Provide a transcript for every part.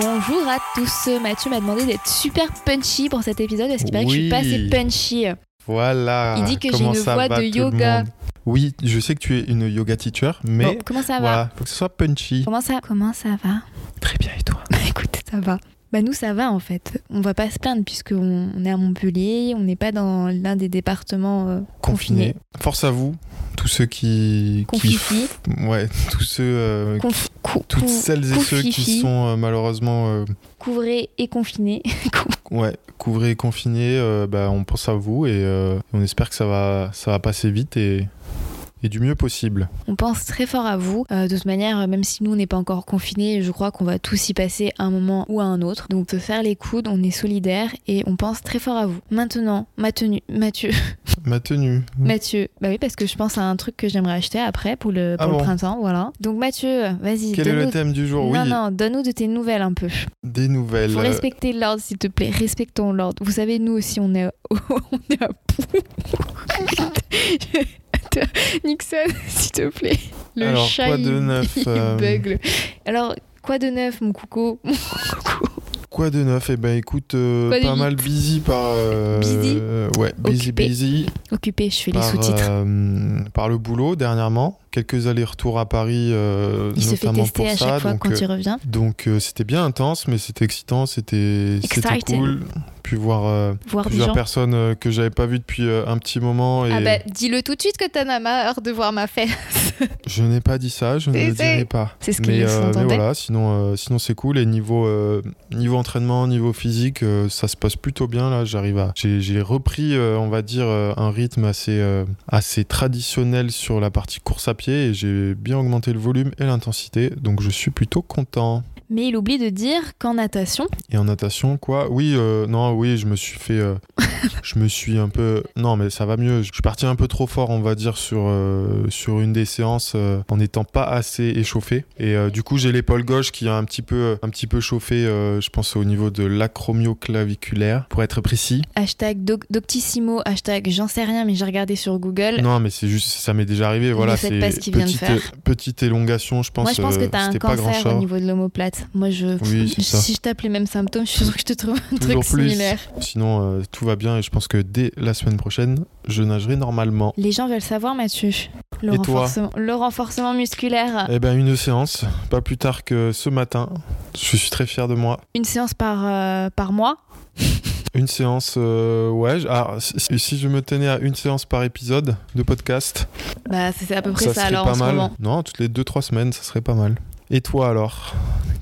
Bonjour à tous. Mathieu m'a demandé d'être super punchy pour cet épisode. Est-ce qu'il paraît que je suis pas assez punchy Voilà. Il dit que j'ai une voix de yoga. Oui, je sais que tu es une yoga teacher, mais Bon, comment ça va voilà, faut que ce soit punchy. Comment ça Comment ça va? Très bien, et toi? Écoute, ça va. Bah nous ça va en fait. On va pas se plaindre puisqu'on on est à Montpellier, on n'est pas dans l'un des départements euh, confinés. Force à vous, tous ceux qui. qui ouais, tous ceux. euh, Conf- cou- toutes cou- celles et ceux qui sont euh, malheureusement euh, couvrés et confinés. ouais, couvrés et confinés, euh, bah, on pense à vous et euh, on espère que ça va, ça va passer vite et, et du mieux possible. on pense très fort à vous. Euh, de toute manière, même si nous on n'est pas encore confinés, je crois qu'on va tous y passer un moment ou à un autre. Donc se faire les coudes, on est solidaires et on pense très fort à vous. Maintenant, ma tenue, Mathieu, Ma tenue. Mathieu. Bah oui parce que je pense à un truc que j'aimerais acheter après pour le pour Ah le printemps, voilà. Donc Mathieu, vas-y. Quel est le thème du jour? Non Oui, non, donne-nous de tes nouvelles un peu. des nouvelles. Faut Euh, respecter l'ordre, s'il te plaît. Respectons l'ordre. Vous savez, nous aussi, on est, on est à bout. Nixon, s'il te plaît. Le Alors, chat, quoi de neuf, il euh, bugle. Alors, quoi de neuf, mon coucou? Mon coucou. Quoi de neuf? Eh ben écoute, euh, pas mal busy par. euh, Busy? Ouais, busy Occupé. busy. Occupé, je fais les par, sous-titres. euh, par le boulot dernièrement. Quelques allers-retours à Paris, euh, il se fait notamment tester pour à ça. chaque fois donc, quand euh, il revient. donc euh, c'était bien intense, mais c'était excitant, c'était cool. Puis voir euh, Voir plusieurs personnes euh, que j'avais pas vues depuis euh, un petit moment. Et Ah bah, dis-le tout de suite que t'en as marre de voir ma fesse. Je n'ai pas dit ça, je ne le dirai pas. C'est ce mais, euh, mais voilà, sinon, euh, sinon c'est cool. Et niveau, euh, niveau entraînement, niveau physique, euh, ça se passe plutôt bien. Là, j'arrive à. J'ai j'ai repris, euh, on va dire, euh, un rythme assez, euh, assez traditionnel sur la partie course à pied et j'ai bien augmenté le volume et l'intensité. Donc je suis plutôt content. Mais il oublie de dire qu'en natation, Et en natation, quoi? Oui, euh, non, oui, je me suis fait. euh, je me suis un peu. Non, mais ça va mieux. Je suis parti un peu trop fort, on va dire, sur, euh, sur une des séances en n'étant pas assez échauffé. Et du coup, j'ai l'épaule gauche qui a un petit peu, un petit peu chauffé, je pense, au niveau de l'acromioclaviculaire, pour être précis. hashtag doc- Doctissimo, hashtag j'en sais rien, mais j'ai regardé sur Google. Non, mais c'est juste, ça m'est déjà arrivé. Voilà, c'est pas ce qu'il vient de faire. petite élongation, je pense. Moi, je pense que euh, t'as un cancer au niveau de l'omoplate. Moi, je. Oui, si je tape les mêmes symptômes, je suis sûre que je te trouve un Toujours truc plus. similaire. Sinon, euh, tout va bien et je pense que dès la semaine prochaine, je nagerai normalement. Les gens veulent savoir, Mathieu. Le, Et toi renforcement, le renforcement musculaire. Eh ben une séance, pas plus tard que ce matin. Je suis très fier de moi. Une séance par, euh, par mois. Une séance, euh, ouais. ah, si, si je me tenais à une séance par épisode de podcast, Bah, c'est à peu près ça ça, alors pas en ce mal. moment. Non, toutes les 2-3 semaines, ça serait pas mal. Et toi alors?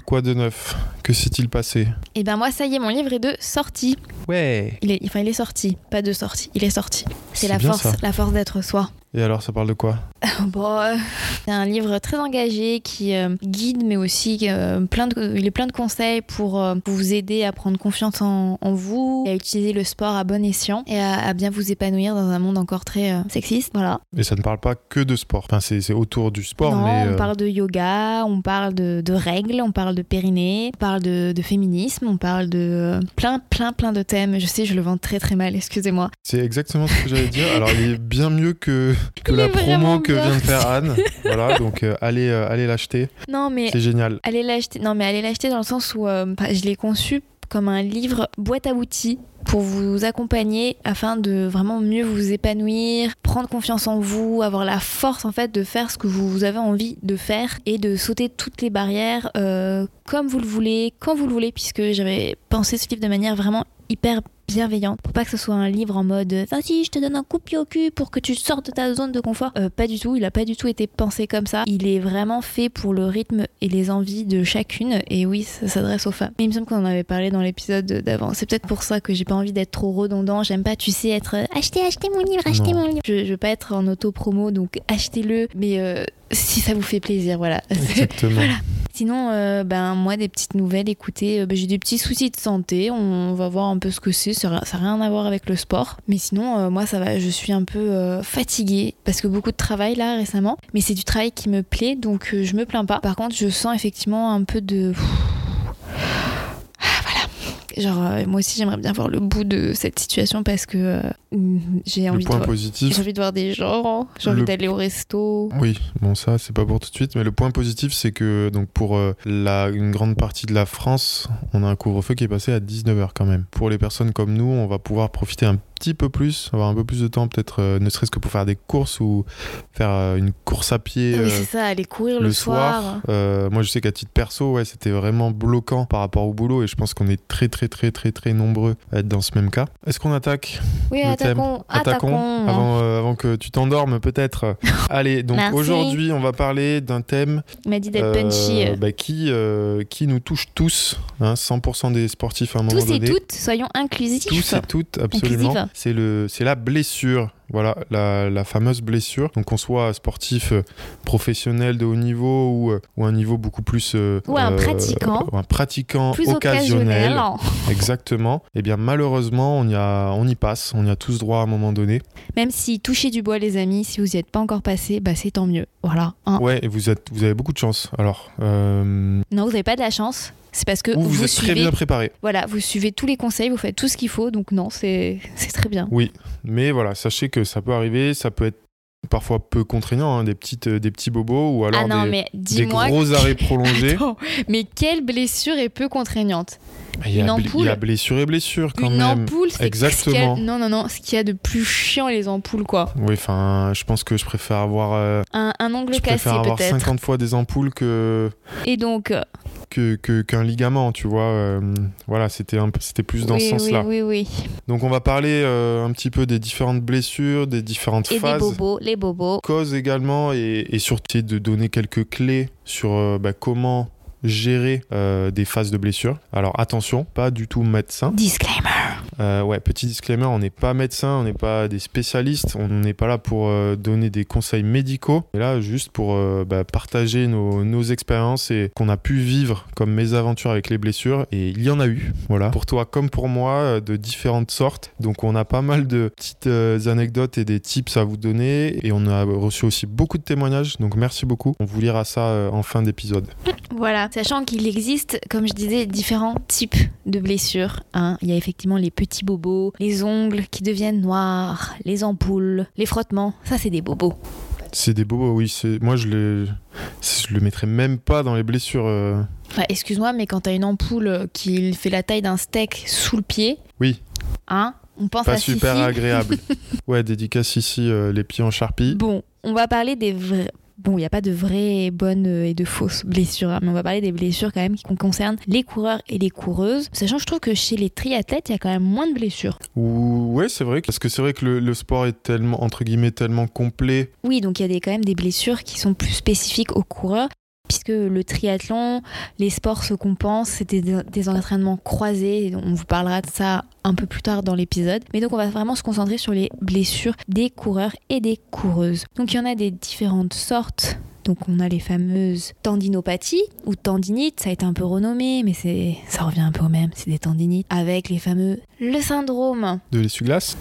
Quoi de neuf? Que s'est-il passé? Et ben, moi, ça y est, mon livre est de sortie. Ouais. Il est, enfin, il est sorti. Pas de sortie. Il est sorti. C'est la force, la force d'être soi. Et alors, ça parle de quoi? Bon, euh, c'est un livre très engagé qui euh, guide, mais aussi euh, plein de, il est plein de conseils pour vous aider à prendre confiance en, en vous, et à utiliser le sport à bon escient et à, à bien vous épanouir dans un monde encore très sexiste. Voilà. Et ça ne parle pas que de sport. Enfin, c'est c'est autour du sport, non, mais. on parle de yoga, on parle de, de règles, on parle de périnée, on parle de, de féminisme, on parle de plein, plein, plein de thèmes. Je sais, je le vends très, très mal. Excusez-moi. C'est exactement ce que j'allais dire. Alors, il est bien mieux que, que la promo que vient de faire Anne. voilà, donc euh, allez, euh, allez l'acheter. Non, mais C'est génial. Allez l'acheter. Non, mais allez l'acheter dans le sens où euh, je l'ai conçu comme un livre boîte à outils pour vous accompagner afin de vraiment mieux vous épanouir, prendre confiance en vous, avoir la force en fait de faire ce que vous avez envie de faire et de sauter toutes les barrières euh, comme vous le voulez, quand vous le voulez, puisque j'avais pensé ce livre de manière vraiment hyper bienveillante pour pas que ce soit un livre en mode vas-y je te donne un coup de pied au cul pour que tu sortes de ta zone de confort. Euh, pas du tout il a pas du tout été pensé comme ça. Il est vraiment fait pour le rythme et les envies de chacune et oui ça s'adresse aux femmes. Mais il me semble qu'on en avait parlé dans l'épisode d'avant. C'est peut-être pour ça que j'ai pas envie d'être trop redondant. J'aime pas tu sais être euh, achetez achetez mon livre achetez Non. mon livre. Je, je veux pas être en auto promo donc achetez-le mais euh, si ça vous fait plaisir voilà. Exactement. Voilà. Sinon, euh, ben moi, des petites nouvelles. Écoutez, euh, ben, j'ai des petits soucis de santé. On va voir un peu ce que c'est. Ça n'a rien à voir avec le sport. Mais sinon, euh, moi, ça va. Je suis un peu fatiguée parce que beaucoup de travail là récemment. Mais c'est du travail qui me plaît, donc je me plains pas. Par contre, je sens effectivement un peu de. Genre, euh, moi aussi, j'aimerais bien voir le bout de cette situation parce que euh, j'ai Le envie, de voir- positif, j'ai envie de voir des gens, j'ai envie Le- d'aller au resto. Oui, bon ça c'est pas pour tout de suite, mais le point positif c'est que donc pour euh, la, une grande partie de la France, on a un couvre-feu qui est passé à 19h quand même. Pour les personnes comme nous, on va pouvoir profiter un petit peu plus, avoir un peu plus de temps peut-être euh, ne serait-ce que pour faire des courses ou faire euh, une course à pied oui, euh, c'est ça, aller courir le, le, soir. Moi je sais qu'à titre perso, ouais, c'était vraiment bloquant par rapport au boulot et je pense qu'on est très très très très très nombreux à être dans ce même cas. Est-ce qu'on attaque Oui, le thème. attaquons, attaquons. avant, avant que tu t'endormes peut-être. Allez, donc aujourd'hui on va parler d'un thème Il m'a dit d'être punchy. bah, qui, qui nous touche tous, hein, 100% des sportifs à un moment Tous et donné. toutes, soyons inclusifs. Tous et toutes, absolument. C'est la blessure. Voilà, la, la fameuse blessure. Donc, qu'on soit sportif euh, professionnel de haut niveau ou, euh, ou un niveau beaucoup plus. euh, Ou un pratiquant. ou un pratiquant Plus occasionnel. occasionnel. Exactement. Et bien, malheureusement, on y, a, on y passe. On y a tous droit à un moment donné. Même si touchez du bois, les amis, si vous n'y êtes pas encore passé, bah c'est tant mieux. Voilà. hein. Ouais, et vous, êtes, vous avez beaucoup de chance. Alors, Non, vous n'avez pas de la chance. C'est parce que ou vous, vous, êtes suivez. très bien préparé. Voilà, vous suivez tous les conseils, vous faites tout ce qu'il faut. Donc non, c'est c'est très bien. Oui, mais voilà, sachez que ça peut arriver, ça peut être parfois peu contraignant, hein, des, petites, euh, des petits bobos ou alors ah non, des, gros arrêts prolongés. Attends, mais quelle blessure est peu contraignante? Il y, a, une il y ampoule? a blessure et blessure quand Une même. ampoule, c'est Exactement. ce a- Non, non, non. Ce qu'il y a de plus chiant, les ampoules, quoi. Oui, enfin, je pense que je préfère avoir, euh, Un, un ongle je cassé, peut-être. 50 fois des ampoules que Et donc, euh, que- que- qu'un ligament, tu vois. euh, voilà, c'était un c'était plus dans oui, ce oui, sens-là. oui, oui. Donc, on va parler euh, un petit peu des différentes blessures, des différentes Et des phases. bobos, les bobos. causes également et, et surtout de donner quelques clés sur euh, bah, comment gérer des phases de blessure. Alors attention, pas du tout médecin. Disclaimer. Euh, ouais, petit disclaimer, on n'est pas médecin, on n'est pas des spécialistes, on n'est pas là pour euh, donner des conseils médicaux. On est là juste pour euh, bah, partager nos, nos expériences et qu'on a pu vivre comme mésaventures avec les blessures. Et il y en a eu, voilà, pour toi comme pour moi, de différentes sortes. Donc on a pas mal de petites anecdotes et des tips à vous donner. Et on a reçu aussi beaucoup de témoignages, donc merci beaucoup. On vous lira ça en fin d'épisode. Voilà, sachant qu'il existe, comme je disais, différents types de blessures. hein. Il y a effectivement les petits bobos, les ongles qui deviennent noirs, les ampoules, les frottements. Ça, c'est des bobos. C'est des bobos, oui. c'est- Moi, je, les... je le mettrais même pas dans les blessures. euh. Enfin, excuse-moi, mais quand t'as une ampoule qui fait la taille d'un steak sous le pied, Oui, hein, on pense pas à super Sissi. agréable. ouais, dédicace ici, euh, les pieds en charpie. Bon, on va parler des vrais. Bon, il n'y a pas de vraies bonnes euh, et de fausses blessures, hein, mais on va parler des blessures quand même qui concernent les coureurs et les coureuses. Sachant que je trouve que chez les triathlètes, il y a quand même moins de blessures. Ou ouais, c'est vrai, parce que c'est vrai que le, le sport est tellement entre guillemets tellement complet. Oui, donc il y a des, quand même des blessures qui sont plus spécifiques aux coureurs, puisque le triathlon, les sports se compensent, c'était des, des entraînements croisés, on vous parlera de ça un peu plus tard dans l'épisode. Mais donc on va vraiment se concentrer sur les blessures des coureurs et des coureuses. Donc il y en a des différentes sortes. Donc on a les fameuses tendinopathies ou tendinites, ça a été un peu renommé, mais c'est ça revient un peu au même, c'est des tendinites. Avec les fameux le syndrome De l'essuie-glace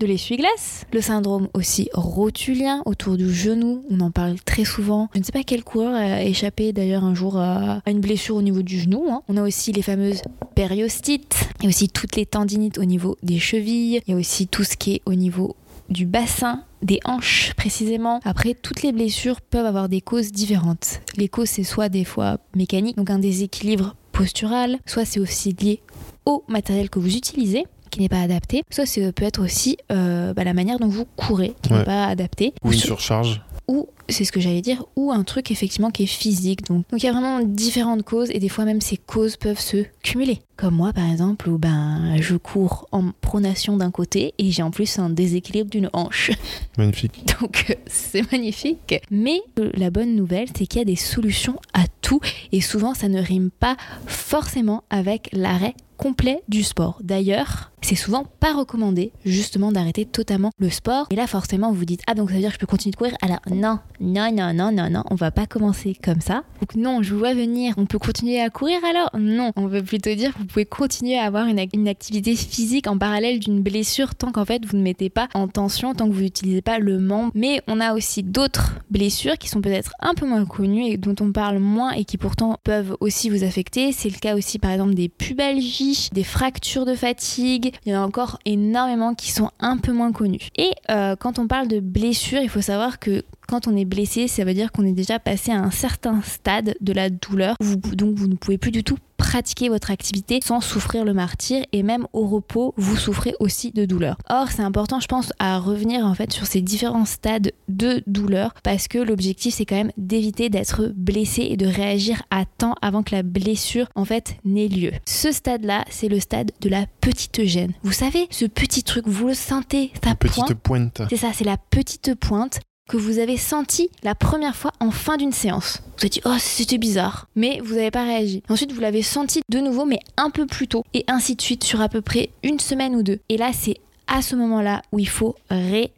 de l'essuie-glace, le syndrome aussi rotulien autour du genou, on en parle très souvent. Je ne sais pas quel coureur a échappé d'ailleurs un jour à à une blessure au niveau du genou. hein. On a aussi les fameuses périostites, il y a aussi toutes les tendinites au niveau des chevilles, il y a aussi tout ce qui est au niveau du bassin, des hanches précisément. Après, toutes les blessures peuvent avoir des causes différentes. Les causes, c'est soit des fois mécaniques, donc un déséquilibre postural, soit c'est aussi lié au matériel que vous utilisez qui n'est pas adapté, soit ça peut être aussi euh, bah, la manière dont vous courez qui Ouais. n'est pas adaptée, ou une sur- surcharge. Ou c'est ce que j'allais dire, ou un truc effectivement qui est physique. Donc donc il y a vraiment différentes causes et des fois même ces causes peuvent se cumuler. Comme moi par exemple où ben je cours en pronation d'un côté et j'ai en plus un déséquilibre d'une hanche. Magnifique. Donc euh, c'est magnifique. Mais la bonne nouvelle, c'est qu'il y a des solutions à tout et souvent ça ne rime pas forcément avec l'arrêt complet du sport. D'ailleurs, c'est souvent pas recommandé justement d'arrêter totalement le sport. Et là, forcément, vous vous dites ah donc ça veut dire que je peux continuer de courir? Alors non, non, non, non, non, non, on va pas commencer comme ça. Donc non, je vous vois venir. On peut continuer à courir alors? Non, on veut plutôt dire que vous pouvez continuer à avoir une, une activité physique en parallèle d'une blessure tant qu'en fait vous ne mettez pas en tension, tant que vous n'utilisez pas le membre. Mais on a aussi d'autres blessures qui sont peut-être un peu moins connues et dont on parle moins et qui pourtant peuvent aussi vous affecter. C'est le cas aussi par exemple des pubalgies, des fractures de fatigue. Il y en a encore énormément qui sont un peu moins connues. Et euh, quand on parle de blessures, il faut savoir que quand on est blessé, ça veut dire qu'on est déjà passé à un certain stade de la douleur, donc vous ne pouvez plus du tout pratiquer votre activité sans souffrir le martyr et même au repos, vous souffrez aussi de douleur. Or, c'est important, je pense, à revenir en fait sur ces différents stades de douleur parce que l'objectif c'est quand même d'éviter d'être blessé et de réagir à temps avant que la blessure en fait n'ait lieu. Ce stade-là, c'est le stade de la petite gêne. Vous savez, ce petit truc, vous le sentez, ta petite pointe. C'est ça, c'est la petite pointe que vous avez senti la première fois en fin d'une séance. Vous avez dit oh c'était bizarre, mais vous n'avez pas réagi. Ensuite vous l'avez senti de nouveau mais un peu plus tôt et ainsi de suite sur à peu près une semaine ou deux. Et là c'est à ce moment-là où il faut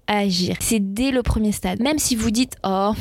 réagir. C'est dès le premier stade. Même si vous dites oh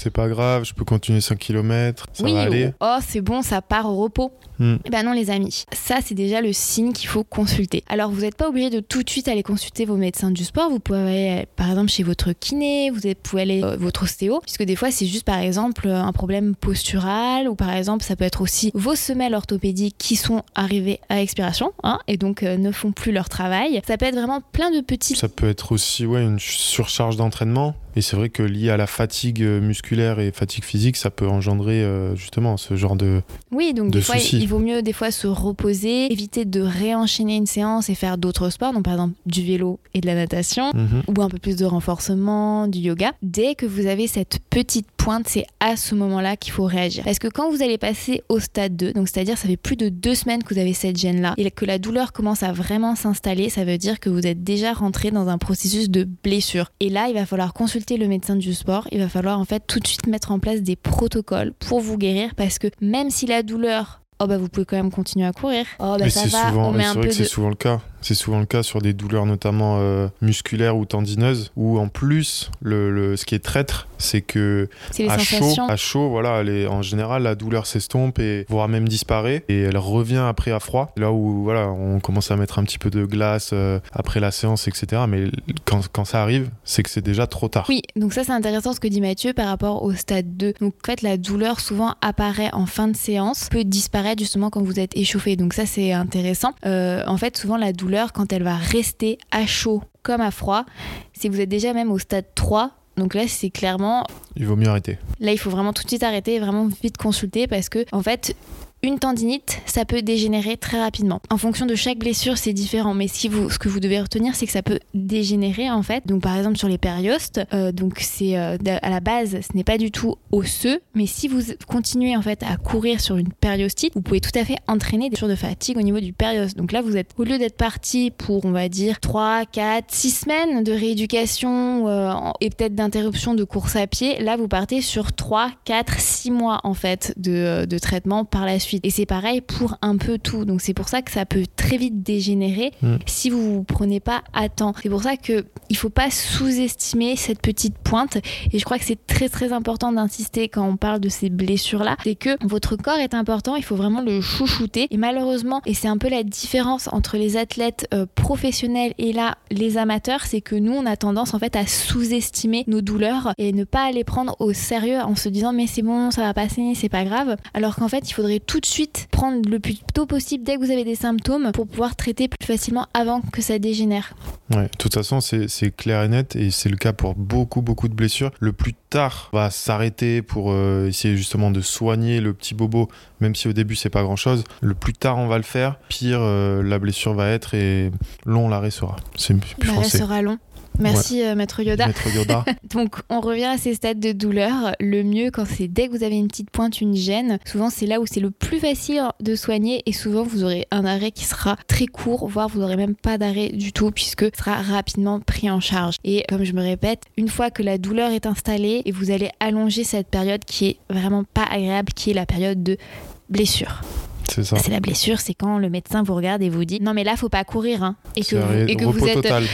c'est pas grave, je peux continuer 5 km, ça va aller. Oh, c'est bon, ça part au repos. Hmm. Eh ben non les amis, ça c'est déjà le signe qu'il faut consulter. Alors vous n'êtes pas obligé de tout de suite aller consulter vos médecins du sport, vous pouvez aller par exemple chez votre kiné, vous pouvez aller euh, votre ostéo, puisque des fois c'est juste par exemple un problème postural ou par exemple ça peut être aussi vos semelles orthopédiques qui sont arrivées à expiration hein, et donc euh, ne font plus leur travail. Ça peut être vraiment plein de petits... Ça peut être aussi ouais, une surcharge d'entraînement et c'est vrai que lié à la fatigue euh, musculaire et fatigue physique, ça peut engendrer euh, justement ce genre de Oui, donc des fois, il vaut mieux des fois se reposer, éviter de réenchaîner une séance et faire d'autres sports, donc par exemple du vélo et de la natation, mhm. ou un peu plus de renforcement, du yoga. Dès que vous avez cette petite pointe, c'est à ce moment-là qu'il faut réagir. Parce que quand vous allez passer au stade 2, donc c'est-à-dire ça fait plus de deux semaines que vous avez cette gêne-là, et que la douleur commence à vraiment s'installer, ça veut dire que vous êtes déjà rentré dans un processus de blessure. Et là, il va falloir consulter le médecin du sport, il va falloir en fait tout de suite mettre en place des protocoles pour vous guérir, parce que même si la douleur oh bah vous pouvez quand même continuer à courir. Oh bah ça va, souvent, C'est vrai que c'est souvent le cas. C'est souvent le cas sur des douleurs notamment euh, musculaires ou tendineuses, où en plus, le, ce qui est traître, c'est que à chaud, à chaud, voilà, en général, la douleur s'estompe et voire même disparaît, et elle revient après à froid. Là où voilà, on commence à mettre un petit peu de glace euh, après la séance, etc. Mais quand, quand ça arrive, c'est que c'est déjà trop tard. Oui, donc ça c'est intéressant ce que dit Mathieu par rapport au stade 2. Donc en fait, la douleur souvent apparaît en fin de séance, peut disparaître justement quand vous êtes échauffé. Donc ça c'est intéressant. Euh, en fait, souvent la douleur quand elle va rester à chaud comme à froid, si vous êtes déjà même au stade 3, donc là, c'est clairement. Il vaut mieux arrêter. Là, il faut vraiment tout de suite arrêter et vraiment vite consulter parce que, en fait, une tendinite, ça peut dégénérer très rapidement. En fonction de chaque blessure, c'est différent. Mais vous, ce que vous devez retenir, c'est que ça peut dégénérer en fait. Donc par exemple sur les périostes, euh, donc c'est euh, à la base, ce n'est pas du tout osseux. Mais si vous continuez en fait à courir sur une périostite, vous pouvez tout à fait entraîner des blessures de fatigue au niveau du périoste. Donc là, vous êtes au lieu d'être parti pour on va dire 3, 4, 6 semaines de rééducation euh, et peut-être d'interruption de course à pied, là vous partez sur 3, 4, 6 mois en fait de traitement par la suite et c'est pareil pour un peu tout. Donc c'est pour ça que ça peut très vite dégénérer mm. si vous vous prenez pas à temps. C'est pour ça que il faut pas sous-estimer cette petite pointe. Et je crois que c'est très très important d'insister quand on parle de ces blessures là, c'est que votre corps est important. Il faut vraiment le chouchouter. Et malheureusement, et c'est un peu la différence entre les athlètes euh, professionnels et là les amateurs, c'est que nous on a tendance en fait à sous-estimer nos douleurs et ne pas les prendre au sérieux en se disant mais c'est bon, ça va passer, c'est pas grave. Alors qu'en fait il faudrait tout de suite prendre le plus tôt possible dès que vous avez des symptômes pour pouvoir traiter plus facilement avant que ça dégénère. Ouais, de toute façon, c'est clair et net et c'est le cas pour beaucoup, beaucoup de blessures. Le plus tard va s'arrêter pour euh, essayer justement de soigner le petit bobo, même si au début c'est pas grand chose. Le plus tard on va le faire, pire euh, la blessure va être et long l'arrêt sera. C'est plus L'arrêt sera long. Merci euh, Maître Yoda. Yoda. Donc on revient à ces stades de douleur. Le mieux quand c'est dès que vous avez une petite pointe, une gêne, souvent c'est là où c'est le plus facile de soigner et souvent vous aurez un arrêt qui sera très court, voire vous n'aurez même pas d'arrêt du tout puisque sera rapidement pris en charge. Et comme je me répète, une fois que la douleur est installée et vous allez allonger cette période qui est vraiment pas agréable, qui est la période de blessure. C'est ça. C'est la blessure, c'est quand le médecin vous regarde et vous dit non mais là faut pas courir hein, et que, vous, arrêt- et que repos vous êtes total.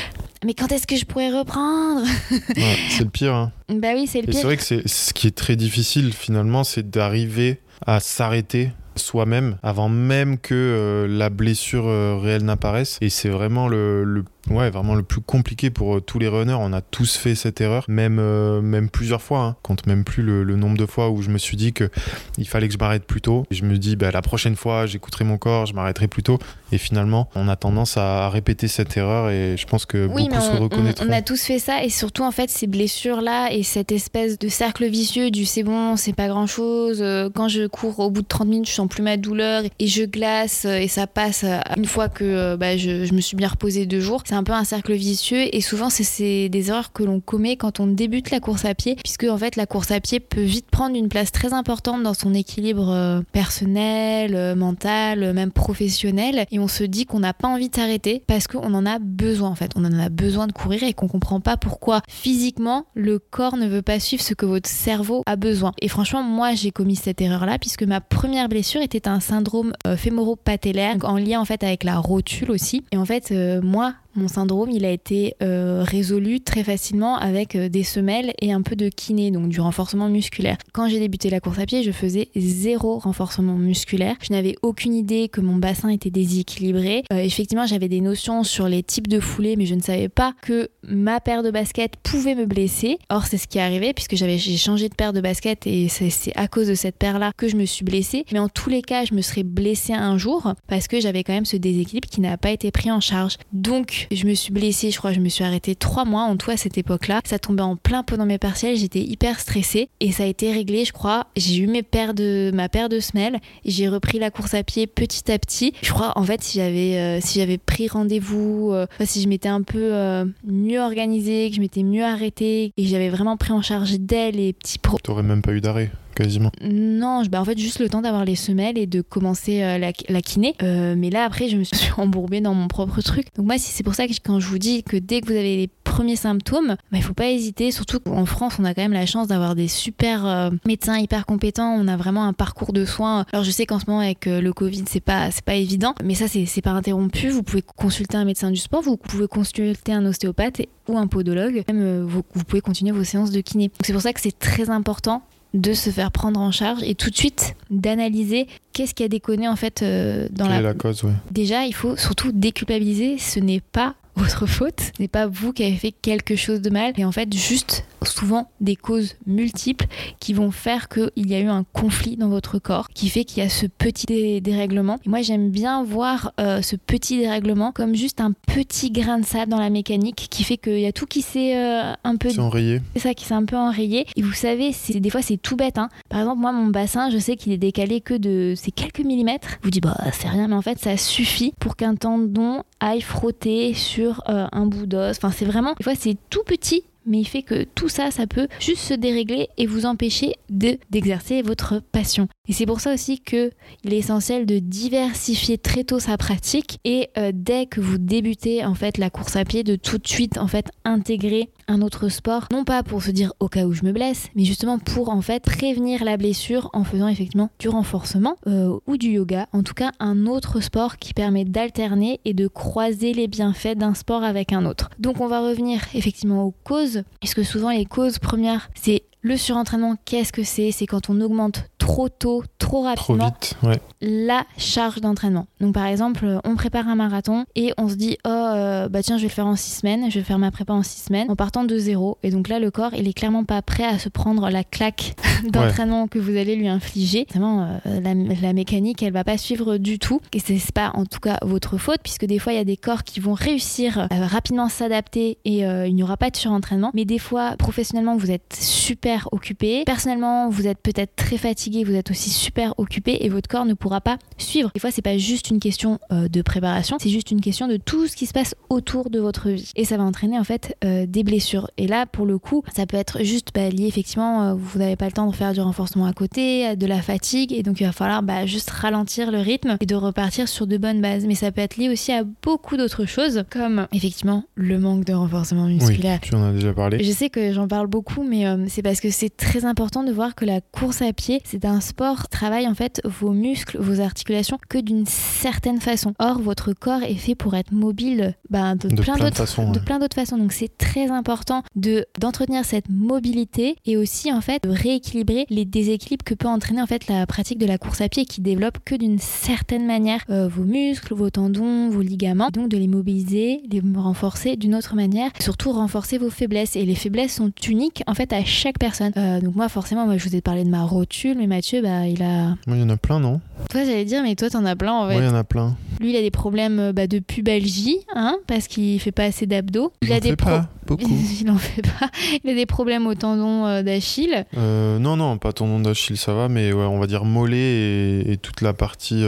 Mais quand est-ce que je pourrais reprendre Ouais, c'est le pire. hein. Bah oui c'est le Et c'est pire. vrai que c'est ce qui est très difficile finalement, c'est d'arriver à s'arrêter soi-même avant même que euh, la blessure euh, réelle n'apparaisse. Et c'est vraiment le, le- ouais, vraiment le plus compliqué pour euh, tous les runners. On a tous fait cette erreur, même, même plusieurs fois. Hein. Compte même plus le, le nombre de fois où je me suis dit que il fallait que je m'arrête plus tôt. Et je me dis, bah, la prochaine fois, j'écouterai mon corps, je m'arrêterai plus tôt. Et finalement, on a tendance à répéter cette erreur et je pense que Oui, beaucoup se on, reconnaîtront. on a tous fait ça et surtout en fait ces blessures-là et cette espèce de cercle vicieux du c'est bon, c'est pas grand-chose. Quand je cours au bout de 30 minutes, je plus ma douleur et je glace euh, et ça passe euh, une fois que euh, bah, je, me suis bien reposée deux jours. C'est un peu un cercle vicieux et souvent c'est- des erreurs que l'on commet quand on débute la course à pied puisque en fait la course à pied peut vite prendre une place très importante dans son équilibre personnel, mental, même professionnel et on se dit qu'on n'a pas envie de s'arrêter parce qu'on en a besoin en fait. On en a besoin de courir et qu'on comprend pas pourquoi physiquement le corps ne veut pas suivre ce que votre cerveau a besoin. Et franchement, moi j'ai commis cette erreur là puisque ma première blessure était un syndrome euh, fémoro-patellaire en lien en fait avec la rotule aussi. Et en fait, euh, moi mon syndrome, il a été euh, résolu très facilement avec euh, des semelles et un peu de kiné, donc du renforcement musculaire. Quand j'ai débuté la course à pied, je faisais zéro renforcement musculaire. Je n'avais aucune idée que mon bassin était déséquilibré. Euh, effectivement, j'avais des notions sur les types de foulées, mais je ne savais pas que ma paire de baskets pouvait me blesser. Or, c'est ce qui est arrivé puisque j'avais j'ai changé de paire de baskets et c'est à cause de cette paire-là que je me suis blessée. Mais en tous les cas, je me serais blessée un jour parce que j'avais quand même ce déséquilibre qui n'a pas été pris en charge. Donc, je me suis blessée, je crois, je me suis arrêtée trois mois en tout à cette époque-là. Ça tombait en plein pot dans mes partiels, j'étais hyper stressée et ça a été réglé, je crois. J'ai eu mes paires de, ma paire de semelles j'ai repris la course à pied petit à petit. Je crois, en fait, si j'avais euh, si j'avais pris rendez-vous, euh, si je m'étais un peu euh, mieux organisée, que je m'étais mieux arrêtée et que j'avais vraiment pris en charge dès les petits pro T'aurais même pas eu d'arrêt, quasiment. non, bah en fait juste le temps d'avoir les semelles et de commencer euh, la, kiné. Euh, mais là après je me suis embourbée dans mon propre truc. Donc moi c'est pour ça que quand je vous dis que dès que vous avez les premiers symptômes, bah, il faut pas hésiter. Surtout qu'en France on a quand même la chance d'avoir des super euh, médecins hyper compétents. On a vraiment un parcours de soins. Alors je sais qu'en ce moment avec le Covid c'est pas pas évident, mais ça c'est pas interrompu. Vous pouvez consulter un médecin du sport, vous pouvez consulter un ostéopathe ou un podologue. Même vous, vous pouvez continuer vos séances de kiné. C'est pour ça que c'est très important de se faire prendre en charge et tout de suite d'analyser qu'est-ce qui a déconné en fait euh, dans Quelle la... est la cause, ouais. Déjà, il faut surtout déculpabiliser, ce n'est pas votre faute, ce n'est pas vous qui avez fait quelque chose de mal, et en fait juste souvent des causes multiples qui vont faire qu'il y a eu un conflit dans votre corps, qui fait qu'il y a ce petit dé- dérèglement. Et moi j'aime bien voir euh, ce petit dérèglement comme juste un petit grain de sable dans la mécanique qui fait qu'il y a tout qui s'est euh, un peu C'est enrayé. c'est ça qui s'est un peu enrayé. Et vous savez, des fois c'est tout bête. Hein. Par exemple, moi mon bassin, je sais qu'il est décalé que de c'est quelques millimètres. Vous dites bah c'est rien, mais en fait ça suffit pour qu'un tendon aille frotter sur euh, un bout d'os. Enfin c'est vraiment des fois c'est tout petit. Mais il fait que tout ça, ça peut juste se dérégler et vous empêcher de d'exercer votre passion. Et c'est pour ça aussi que il est essentiel de diversifier très tôt sa pratique et euh, dès que vous débutez en fait la course à pied, de tout de suite en fait intégrer un autre sport, non pas pour se dire au cas où je me blesse, mais justement pour en fait prévenir la blessure en faisant effectivement du renforcement euh, ou du yoga, en tout cas un autre sport qui permet d'alterner et de croiser les bienfaits d'un sport avec un autre. Donc on va revenir effectivement aux causes, parce que souvent les causes premières, c'est le surentraînement, qu'est-ce que c'est? C'est quand on augmente trop tôt, trop Trop rapidement vite, ouais. la charge d'entraînement. Donc par exemple, on prépare un marathon et on se dit oh euh, bah tiens je vais le faire en six semaines, je vais faire ma prépa en six semaines en partant de zéro. Et donc là le corps il est clairement pas prêt à se prendre la claque d'entraînement que vous allez lui infliger. Vraiment euh, la, la mécanique elle va pas suivre du tout et c'est c'est pas en tout cas votre faute puisque des fois il y a des corps qui vont réussir à rapidement s'adapter et euh, il n'y aura pas de surentraînement. Mais des fois professionnellement vous êtes super occupé, personnellement vous êtes peut-être très fatigué, vous êtes aussi super occupé et votre corps ne pourra pas suivre. Des fois, c'est pas juste une question euh, de préparation, c'est juste une question de tout ce qui se passe autour de votre vie. Et ça va entraîner en fait euh, des blessures. Et là, pour le coup, ça peut être juste bah, lié effectivement, euh, vous n'avez pas le temps de faire du renforcement à côté, de la fatigue, et donc il va falloir bah, juste ralentir le rythme et de repartir sur de bonnes bases. Mais ça peut être lié aussi à beaucoup d'autres choses, comme effectivement le manque de renforcement musculaire. Oui, tu en as déjà parlé. Je sais que j'en parle beaucoup, mais c'est parce que c'est très important de voir que la course à pied, c'est un sport qui travaille en fait vos muscles, vos articulations que d'une certaine façon. Or, votre corps est fait pour être mobile bah, de, De plein plein de d'autres façons, de ouais. plein d'autres façons. Donc c'est très important de d'entretenir cette mobilité et aussi en fait de rééquilibrer les déséquilibres que peut entraîner en fait la pratique de la course à pied qui développe que d'une certaine manière euh, vos muscles, vos tendons, vos ligaments. Donc de les mobiliser, les renforcer d'une autre manière. Surtout renforcer vos faiblesses et les faiblesses sont uniques en fait à chaque personne. Euh, donc moi forcément moi je vous ai parlé de ma rotule mais Mathieu bah il a Moi, il y en a plein, non? Toi j'allais dire mais toi t'en as plein en fait. il y en a plein. Lui il a des problèmes euh, bah, de pubalgie hein parce qu'il fait pas assez d'abdos. Il J'en a des pro- pas beaucoup. il en fait pas. Il a des problèmes au tendon euh, d'Achille. Euh, non, non, pas ton nom d'Achille, ça va, mais ouais, on va dire mollet et, et toute la partie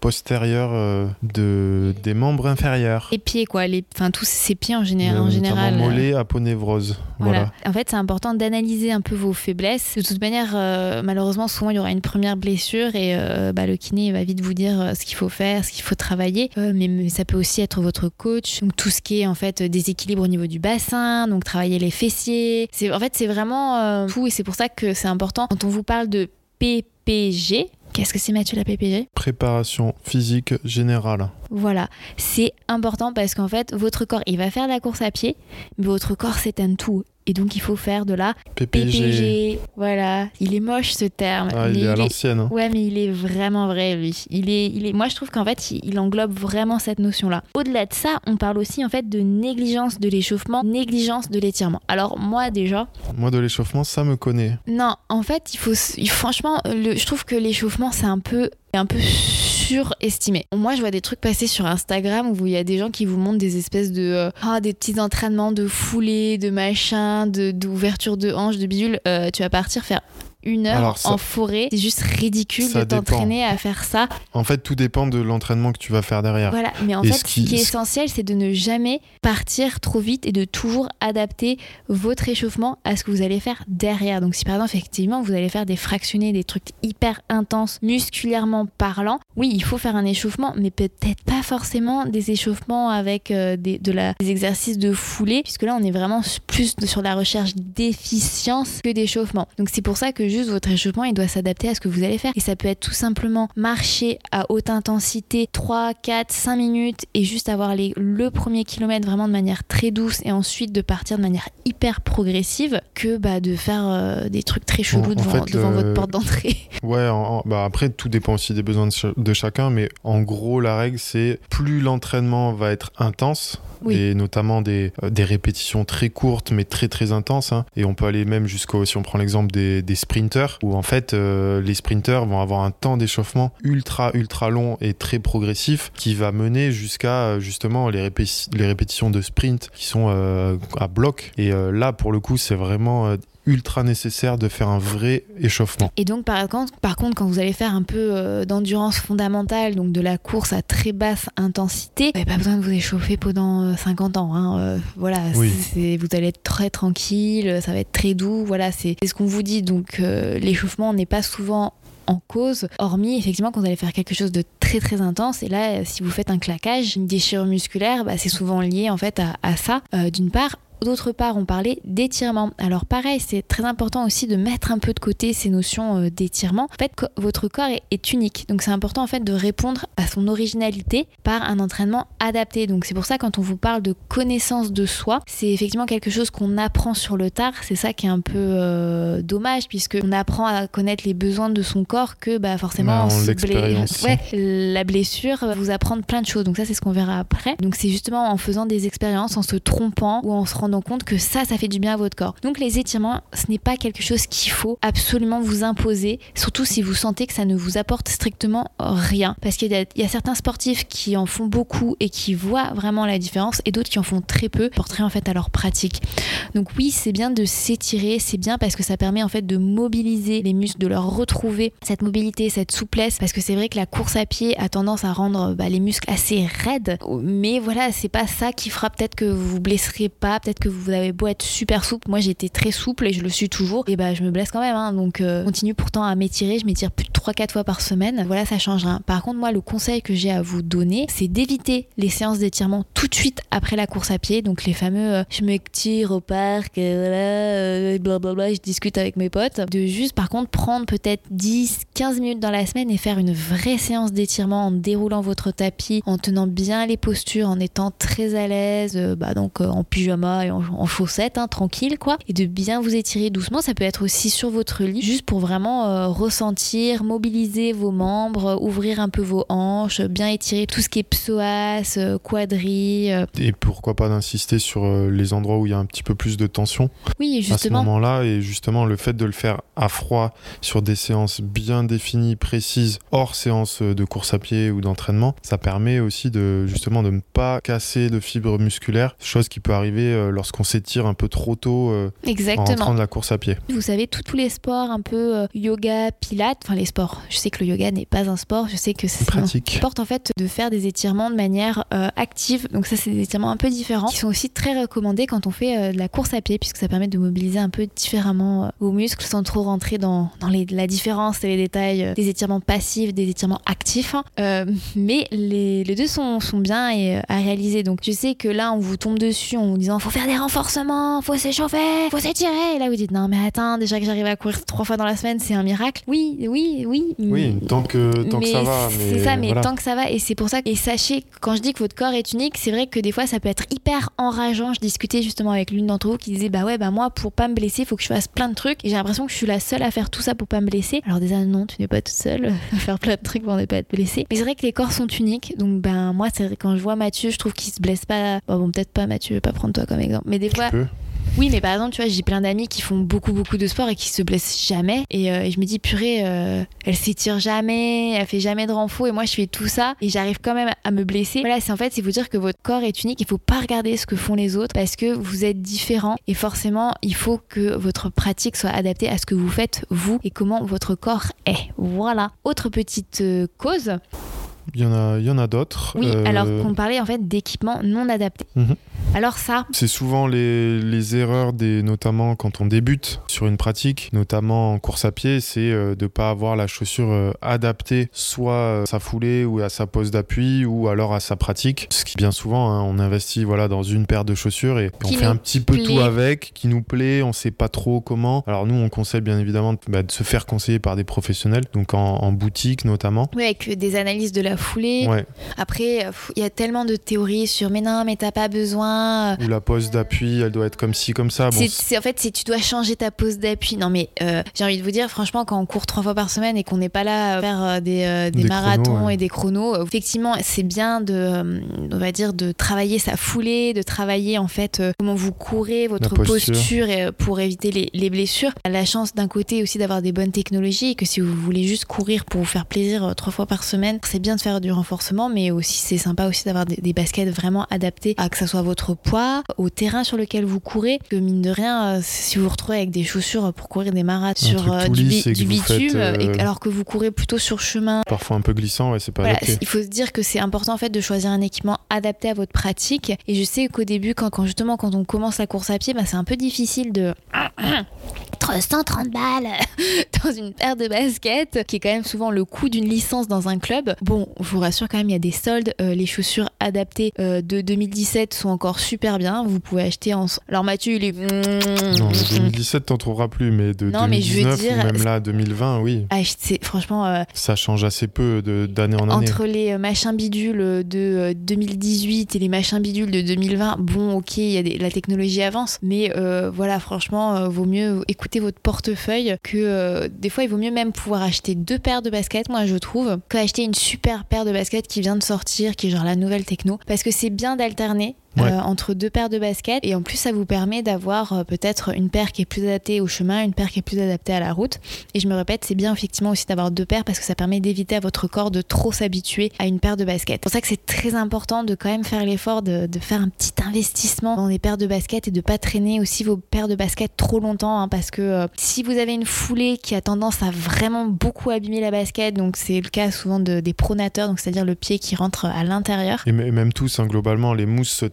postérieure de, des membres inférieurs. Les pieds, quoi. Les, enfin, tous ses pieds en, géné- Euh, en général. mollet, aponévrose. Voilà. Voilà. En fait, c'est important d'analyser un peu vos faiblesses. De toute manière, euh, malheureusement, souvent, il y aura une première blessure et euh, bah, le kiné va vite vous dire euh, ce qu'il faut faire, ce qu'il faut travailler. Mais, ça peut aussi être votre coach. Donc, tout ce qui est, en fait, déséquilibre au niveau du bassin, donc travailler les fessiers. C'est, en fait, c'est vraiment tout et c'est pour ça que c'est important. Quand on vous parle de PPG, qu'est-ce que c'est, Mathieu, la PPG Préparation physique générale. Voilà, c'est important parce qu'en fait, votre corps, il va faire de la course à pied, mais votre corps, c'est un tout. Et donc, il faut faire de la PPG. PPG. Voilà, il est moche ce terme. Ah, il est à l'ancienne. hein. Ouais, mais il est vraiment vrai, lui. Il est, il est... Moi, je trouve qu'en fait, il, il englobe vraiment cette notion-là. Au-delà de ça, on parle aussi en fait de négligence de l'échauffement, négligence de l'étirement. Alors, moi, déjà, Moi, de l'échauffement, ça me connaît. non, en fait, il faut, franchement, le, je trouve que l'échauffement, c'est un peu, un peu surestimé. Moi, je vois des trucs passer sur Instagram où il y a des gens qui vous montrent des espèces de, euh, ah, des petits entraînements de foulée, de machin, de d'ouverture de hanche, de bidule. Euh, tu vas partir faire une heure Alors, ça- en forêt. C'est juste ridicule de t'entraîner à faire ça. En fait, tout dépend de l'entraînement que tu vas faire derrière. Voilà, mais en Et fait, ce ce qui- qui est ce- essentiel, c'est de ne jamais partir trop vite et de toujours adapter votre échauffement à ce que vous allez faire derrière. Donc, si par exemple, effectivement, vous allez faire des fractionnés, des trucs hyper intenses, musculairement parlant, oui, il faut faire un échauffement, mais peut-être pas forcément des échauffements avec euh, des, de la, des exercices de foulée, puisque là, on est vraiment plus sur la recherche d'efficience que d'échauffement. Donc, c'est pour ça que juste votre échauffement, il doit s'adapter à ce que vous allez faire. Et ça peut être tout simplement marcher à haute intensité 3, 4, 5 minutes et juste avoir les, le premier kilomètre vraiment de manière très douce et ensuite de partir de manière hyper progressive que bah, de faire euh, des trucs très chelous en devant, fait, devant le- votre porte d'entrée. Ouais, en- bah après, tout dépend aussi des besoins de chacun, mais en gros, la règle, c'est plus l'entraînement va être intense, Et notamment des, euh, des répétitions très courtes, mais très très intenses, hein. et on peut aller même jusqu'au, si on prend l'exemple des, des sprinters, où en fait, euh, les sprinters vont avoir un temps d'échauffement ultra ultra long et très progressif, qui va mener jusqu'à euh, justement les, répé- les répétitions de sprint qui sont euh, à bloc, et là, pour le coup, c'est vraiment... euh, ultra nécessaire de faire un vrai échauffement. Et donc, par contre, par contre quand vous allez faire un peu euh, d'endurance fondamentale, donc de la course à très basse intensité, vous n'avez pas besoin de vous échauffer pendant euh, 50 ans. hein. Euh, voilà, Oui. vous allez être très tranquille, ça va être très doux. Voilà, c'est ce qu'on vous dit. Donc, euh, l'échauffement n'est pas souvent en cause, hormis effectivement quand vous allez faire quelque chose de très très intense. Et là, euh, si vous faites un claquage, une déchirure musculaire, bah, c'est souvent lié en fait à, à ça, euh, d'une part. D'autre part, on parlait d'étirement. Alors pareil, c'est très important aussi de mettre un peu de côté ces notions euh, d'étirement. En fait, votre corps est, unique, donc c'est important en fait de répondre à son originalité par un entraînement adapté. Donc c'est pour ça quand on vous parle de connaissance de soi, c'est effectivement quelque chose qu'on apprend sur le tard. C'est ça qui est un peu euh, dommage puisque on apprend à connaître les besoins de son corps que bah forcément Bah, l'expérience. Ouais, la blessure va vous apprendre plein de choses. Donc ça c'est ce qu'on verra après. Donc c'est justement en faisant des expériences, en se trompant ou en se rendant compte que ça, ça fait du bien à votre corps. Donc les étirements, ce n'est pas quelque chose qu'il faut absolument vous imposer, surtout si vous sentez que ça ne vous apporte strictement rien. Parce qu'il y, y a certains sportifs qui en font beaucoup et qui voient vraiment la différence, et d'autres qui en font très peu, porteraient en fait à leur pratique. Donc oui, c'est bien de s'étirer, c'est bien parce que ça permet en fait de mobiliser les muscles, de leur retrouver cette mobilité, cette souplesse, parce que c'est vrai que la course à pied a tendance à rendre bah, les muscles assez raides, mais voilà, c'est pas ça qui fera peut-être que vous vous blesserez pas, peut-être que vous avez beau être super souple, moi j'étais très souple et je le suis toujours, et bah je me blesse quand même. Hein. donc euh, continue pourtant à m'étirer, je m'étire plus de 3-4 fois par semaine. Voilà, ça change rien. Par contre, moi le conseil que j'ai à vous donner, c'est d'éviter les séances d'étirement tout de suite après la course à pied. Donc les fameux euh, je m'étire au parc, euh, voilà, blablabla, je discute avec mes potes. De juste par contre prendre peut-être 10-15 minutes dans la semaine et faire une vraie séance d'étirement en déroulant votre tapis, en tenant bien les postures, en étant très à l'aise, bah donc en pyjama et en, chaussettes, hein, tranquille quoi, et de bien vous étirer doucement. Ça peut être aussi sur votre lit, juste pour vraiment euh, ressentir, mobiliser vos membres, ouvrir un peu vos hanches, bien étirer tout ce qui est psoas, euh, quadri. Euh. Et pourquoi pas d'insister sur les endroits où il y a un petit peu plus de tension. Oui, justement. À ce moment-là, et justement le fait de le faire à froid sur des séances bien définies, précises, hors séance de course à pied ou d'entraînement, ça permet aussi de justement de ne pas casser de fibres musculaires, chose qui peut arriver lorsqu'on s'étire un peu trop tôt Exactement. en rentrant de la course à pied. Vous savez, tous les sports un peu euh, yoga, pilates, enfin les sports. Je sais que le yoga n'est pas un sport, je sais que c'est pratique. Porte en fait de faire des étirements de manière euh, active. Donc ça, c'est des étirements un peu différents qui sont aussi très recommandés quand on fait euh, de la course à pied puisque ça permet de mobiliser un peu différemment vos muscles sans trop rentrer dans, dans les, la différence et les détails des étirements passifs, des étirements actifs. Hein. mais les, les, deux sont, sont bien et, à réaliser. Donc je sais que là, on vous tombe dessus en vous disant faut faire des renforcements, faut s'échauffer, faut s'étirer. Et là, vous dites non, mais attends, déjà que j'arrive à courir trois fois dans la semaine, c'est un miracle. Oui, oui, oui. Oui, tant que, tant que ça va. C'est ça, mais tant que ça va. Et c'est pour ça. Et sachez, quand je dis que votre corps est unique, c'est vrai que des fois, ça peut être hyper enrageant. Je discutais justement avec l'une d'entre vous qui disait Bah ouais, bah moi, pour pas me blesser, faut que je fasse plein de trucs. Et j'ai l'impression que je suis la seule à faire tout ça pour pas me blesser. Alors, déjà, non, tu n'es pas toute seule à faire plein de trucs pour ne pas être blessée. Mais c'est vrai que les corps sont uniques. Donc, ben, moi, c'est quand je vois Mathieu, je trouve qu'il se blesse pas. Bon, peut-être pas Mathieu, pas prendre toi comme exemple. Mais des fois. Oui, mais par exemple, tu vois, j'ai plein d'amis qui font beaucoup, beaucoup de sport et qui se blessent jamais. Et, euh, je me dis, purée, euh, elle s'étire jamais, elle fait jamais de renfort. Et moi, je fais tout ça et j'arrive quand même à me blesser. Voilà, c'est en fait, c'est vous dire que votre corps est unique. Il faut pas regarder ce que font les autres parce que vous êtes différents. Et forcément, il faut que votre pratique soit adaptée à ce que vous faites, vous, et comment votre corps est. Voilà. Autre petite euh, cause. Il y en a, il y en a d'autres. Oui, alors qu'on parlait en fait d'équipements non adaptés. Mhm. Alors ça C'est souvent les, les, erreurs, des, notamment quand on débute sur une pratique, notamment en course à pied, c'est euh, de ne pas avoir la chaussure euh, adaptée soit à sa foulée ou à sa pose d'appui ou alors à sa pratique. Ce qui bien souvent, hein, on investit voilà, dans une paire de chaussures et on fait un petit peu tout avec, qui nous plaît, on sait pas trop comment. Alors nous, on conseille bien évidemment de, bah, de se faire conseiller par des professionnels, donc en, boutique notamment. Oui, avec des analyses de la foulée. Ouais. Après, il y a tellement de théories sur mais non, mais t'as pas besoin ou la pose d'appui, elle doit être comme ci, comme ça. c'est, en fait, si tu dois changer ta pose d'appui. Non, mais euh, j'ai envie de vous dire, franchement, quand on court trois fois par semaine et qu'on n'est pas là à faire euh, des, euh, des, marathons et des chronos, effectivement, c'est bien de, on va dire, de travailler sa foulée, de travailler en fait comment vous courez, votre posture, pour éviter les, les blessures. La chance d'un côté aussi d'avoir des bonnes technologies et que si vous voulez juste courir pour vous faire plaisir trois fois par semaine, c'est bien de faire du renforcement, mais aussi c'est sympa aussi d'avoir des, des baskets vraiment adaptées à que ça soit votre poids, au terrain sur lequel vous courez. Que mine de rien, euh, si vous vous retrouvez avec des chaussures pour courir des marathons sur euh, du, bitume, euh, alors que vous courez plutôt sur chemin. Parfois un peu glissant, ouais, c'est pas Il faut se dire que c'est important en fait de choisir un équipement adapté à votre pratique. Et je sais qu'au début, quand, quand, justement quand on commence la course à pied, bah, c'est un peu difficile de 130 balles dans une paire de baskets, qui est quand même souvent le coût d'une licence dans un club. Bon, je vous rassure quand même, il y a des soldes. les chaussures adaptées de 2017 sont encore super bien. Vous pouvez acheter en. Alors Mathieu, il est. Non, 2017, t'en trouveras plus, mais de 2019 ou même là, 2020, oui. Ah, franchement. Euh, ça change assez peu d'année en année. Entre les euh, machins bidules de 2018 euh, et les machins bidules de 2020, bon, ok, y a la technologie avance, mais voilà, franchement, vaut mieux écouter votre portefeuille que des fois, il vaut mieux même pouvoir acheter deux paires de baskets, moi je trouve, qu'acheter une super paire de baskets qui vient de sortir, qui est genre la nouvelle techno, parce que c'est bien d'alterner euh, entre deux paires de baskets. Et en plus, ça vous permet d'avoir euh, peut-être une paire qui est plus adaptée au chemin, une paire qui est plus adaptée à la route. Et je me répète, c'est bien effectivement aussi d'avoir deux paires parce que ça permet d'éviter à votre corps de trop s'habituer à une paire de baskets. C'est pour ça que c'est très important de quand même faire l'effort de, de, faire un petit investissement dans des paires de baskets et de pas traîner aussi vos paires de baskets trop longtemps. Hein, parce que euh, si vous avez une foulée qui a tendance à vraiment beaucoup abîmer la basket, donc c'est le cas souvent de, des pronateurs, donc c'est-à-dire le pied qui rentre à l'intérieur. Et même tous, hein, globalement, les mousses se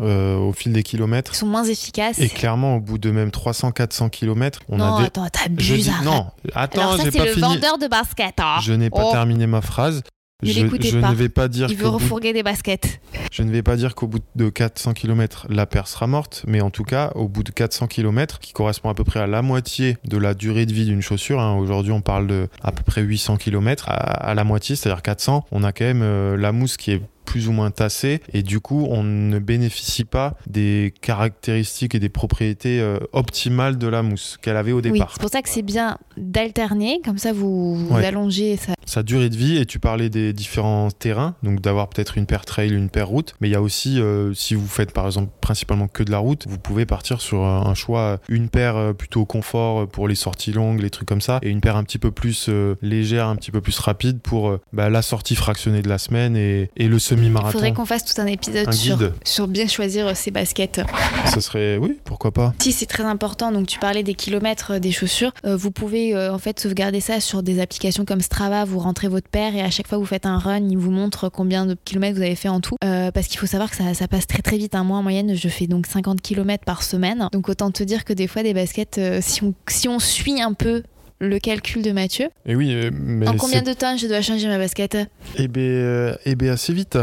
euh, au fil des kilomètres. Ils sont moins efficaces. Et clairement, au bout de même 300-400 km, on non, a des... attends, t'abuses. dis- non, attends, j'ai c'est pas le fini. vendeur de basket. hein. Je n'ai pas Oh. terminé ma phrase. Ne je l'écoutez je pas. ne vais pas dire Il veut des baskets. je ne vais pas dire qu'au bout de 400 km la paire sera morte, mais en tout cas au bout de 400 km, qui correspond à peu près à la moitié de la durée de vie d'une chaussure. hein, Aujourd'hui, on parle de à peu près 800 km. À, à la moitié, c'est-à-dire 400, on a quand même euh, la mousse qui est plus ou moins tassée et du coup on ne bénéficie pas des caractéristiques et des propriétés euh, optimales de la mousse qu'elle avait au Oui, départ. c'est pour ça que c'est bien d'alterner, comme ça vous, vous Ouais. allongez ça. sa durée de vie et tu parlais des différents terrains donc d'avoir peut-être une paire trail une paire route mais il y a aussi euh, si vous faites par exemple principalement que de la route vous pouvez partir sur un un choix une paire euh, plutôt confort euh, pour les sorties longues les trucs comme ça et une paire un petit peu plus euh, légère un petit peu plus rapide pour euh, bah, la sortie fractionnée de la semaine et, et le Il semi-marathon faudrait qu'on fasse tout un épisode Un sur, bien choisir euh, ses baskets. ce serait oui pourquoi pas Si c'est très important, donc tu parlais des kilomètres euh, des chaussures, euh, vous pouvez euh, en fait sauvegarder ça sur des applications comme Strava, vous rentrez votre paire et à chaque fois que vous faites un run, il vous montre combien de kilomètres vous avez fait en tout. Euh, parce qu'il faut savoir que ça, ça passe très très vite. hein. Moi en moyenne, je fais donc 50 kilomètres par semaine. Donc autant te dire que des fois des baskets, si, on, si on suit un peu le calcul de Mathieu, et oui euh, mais en combien de temps je dois changer ma basket? Eh ben, euh, eh ben, assez vite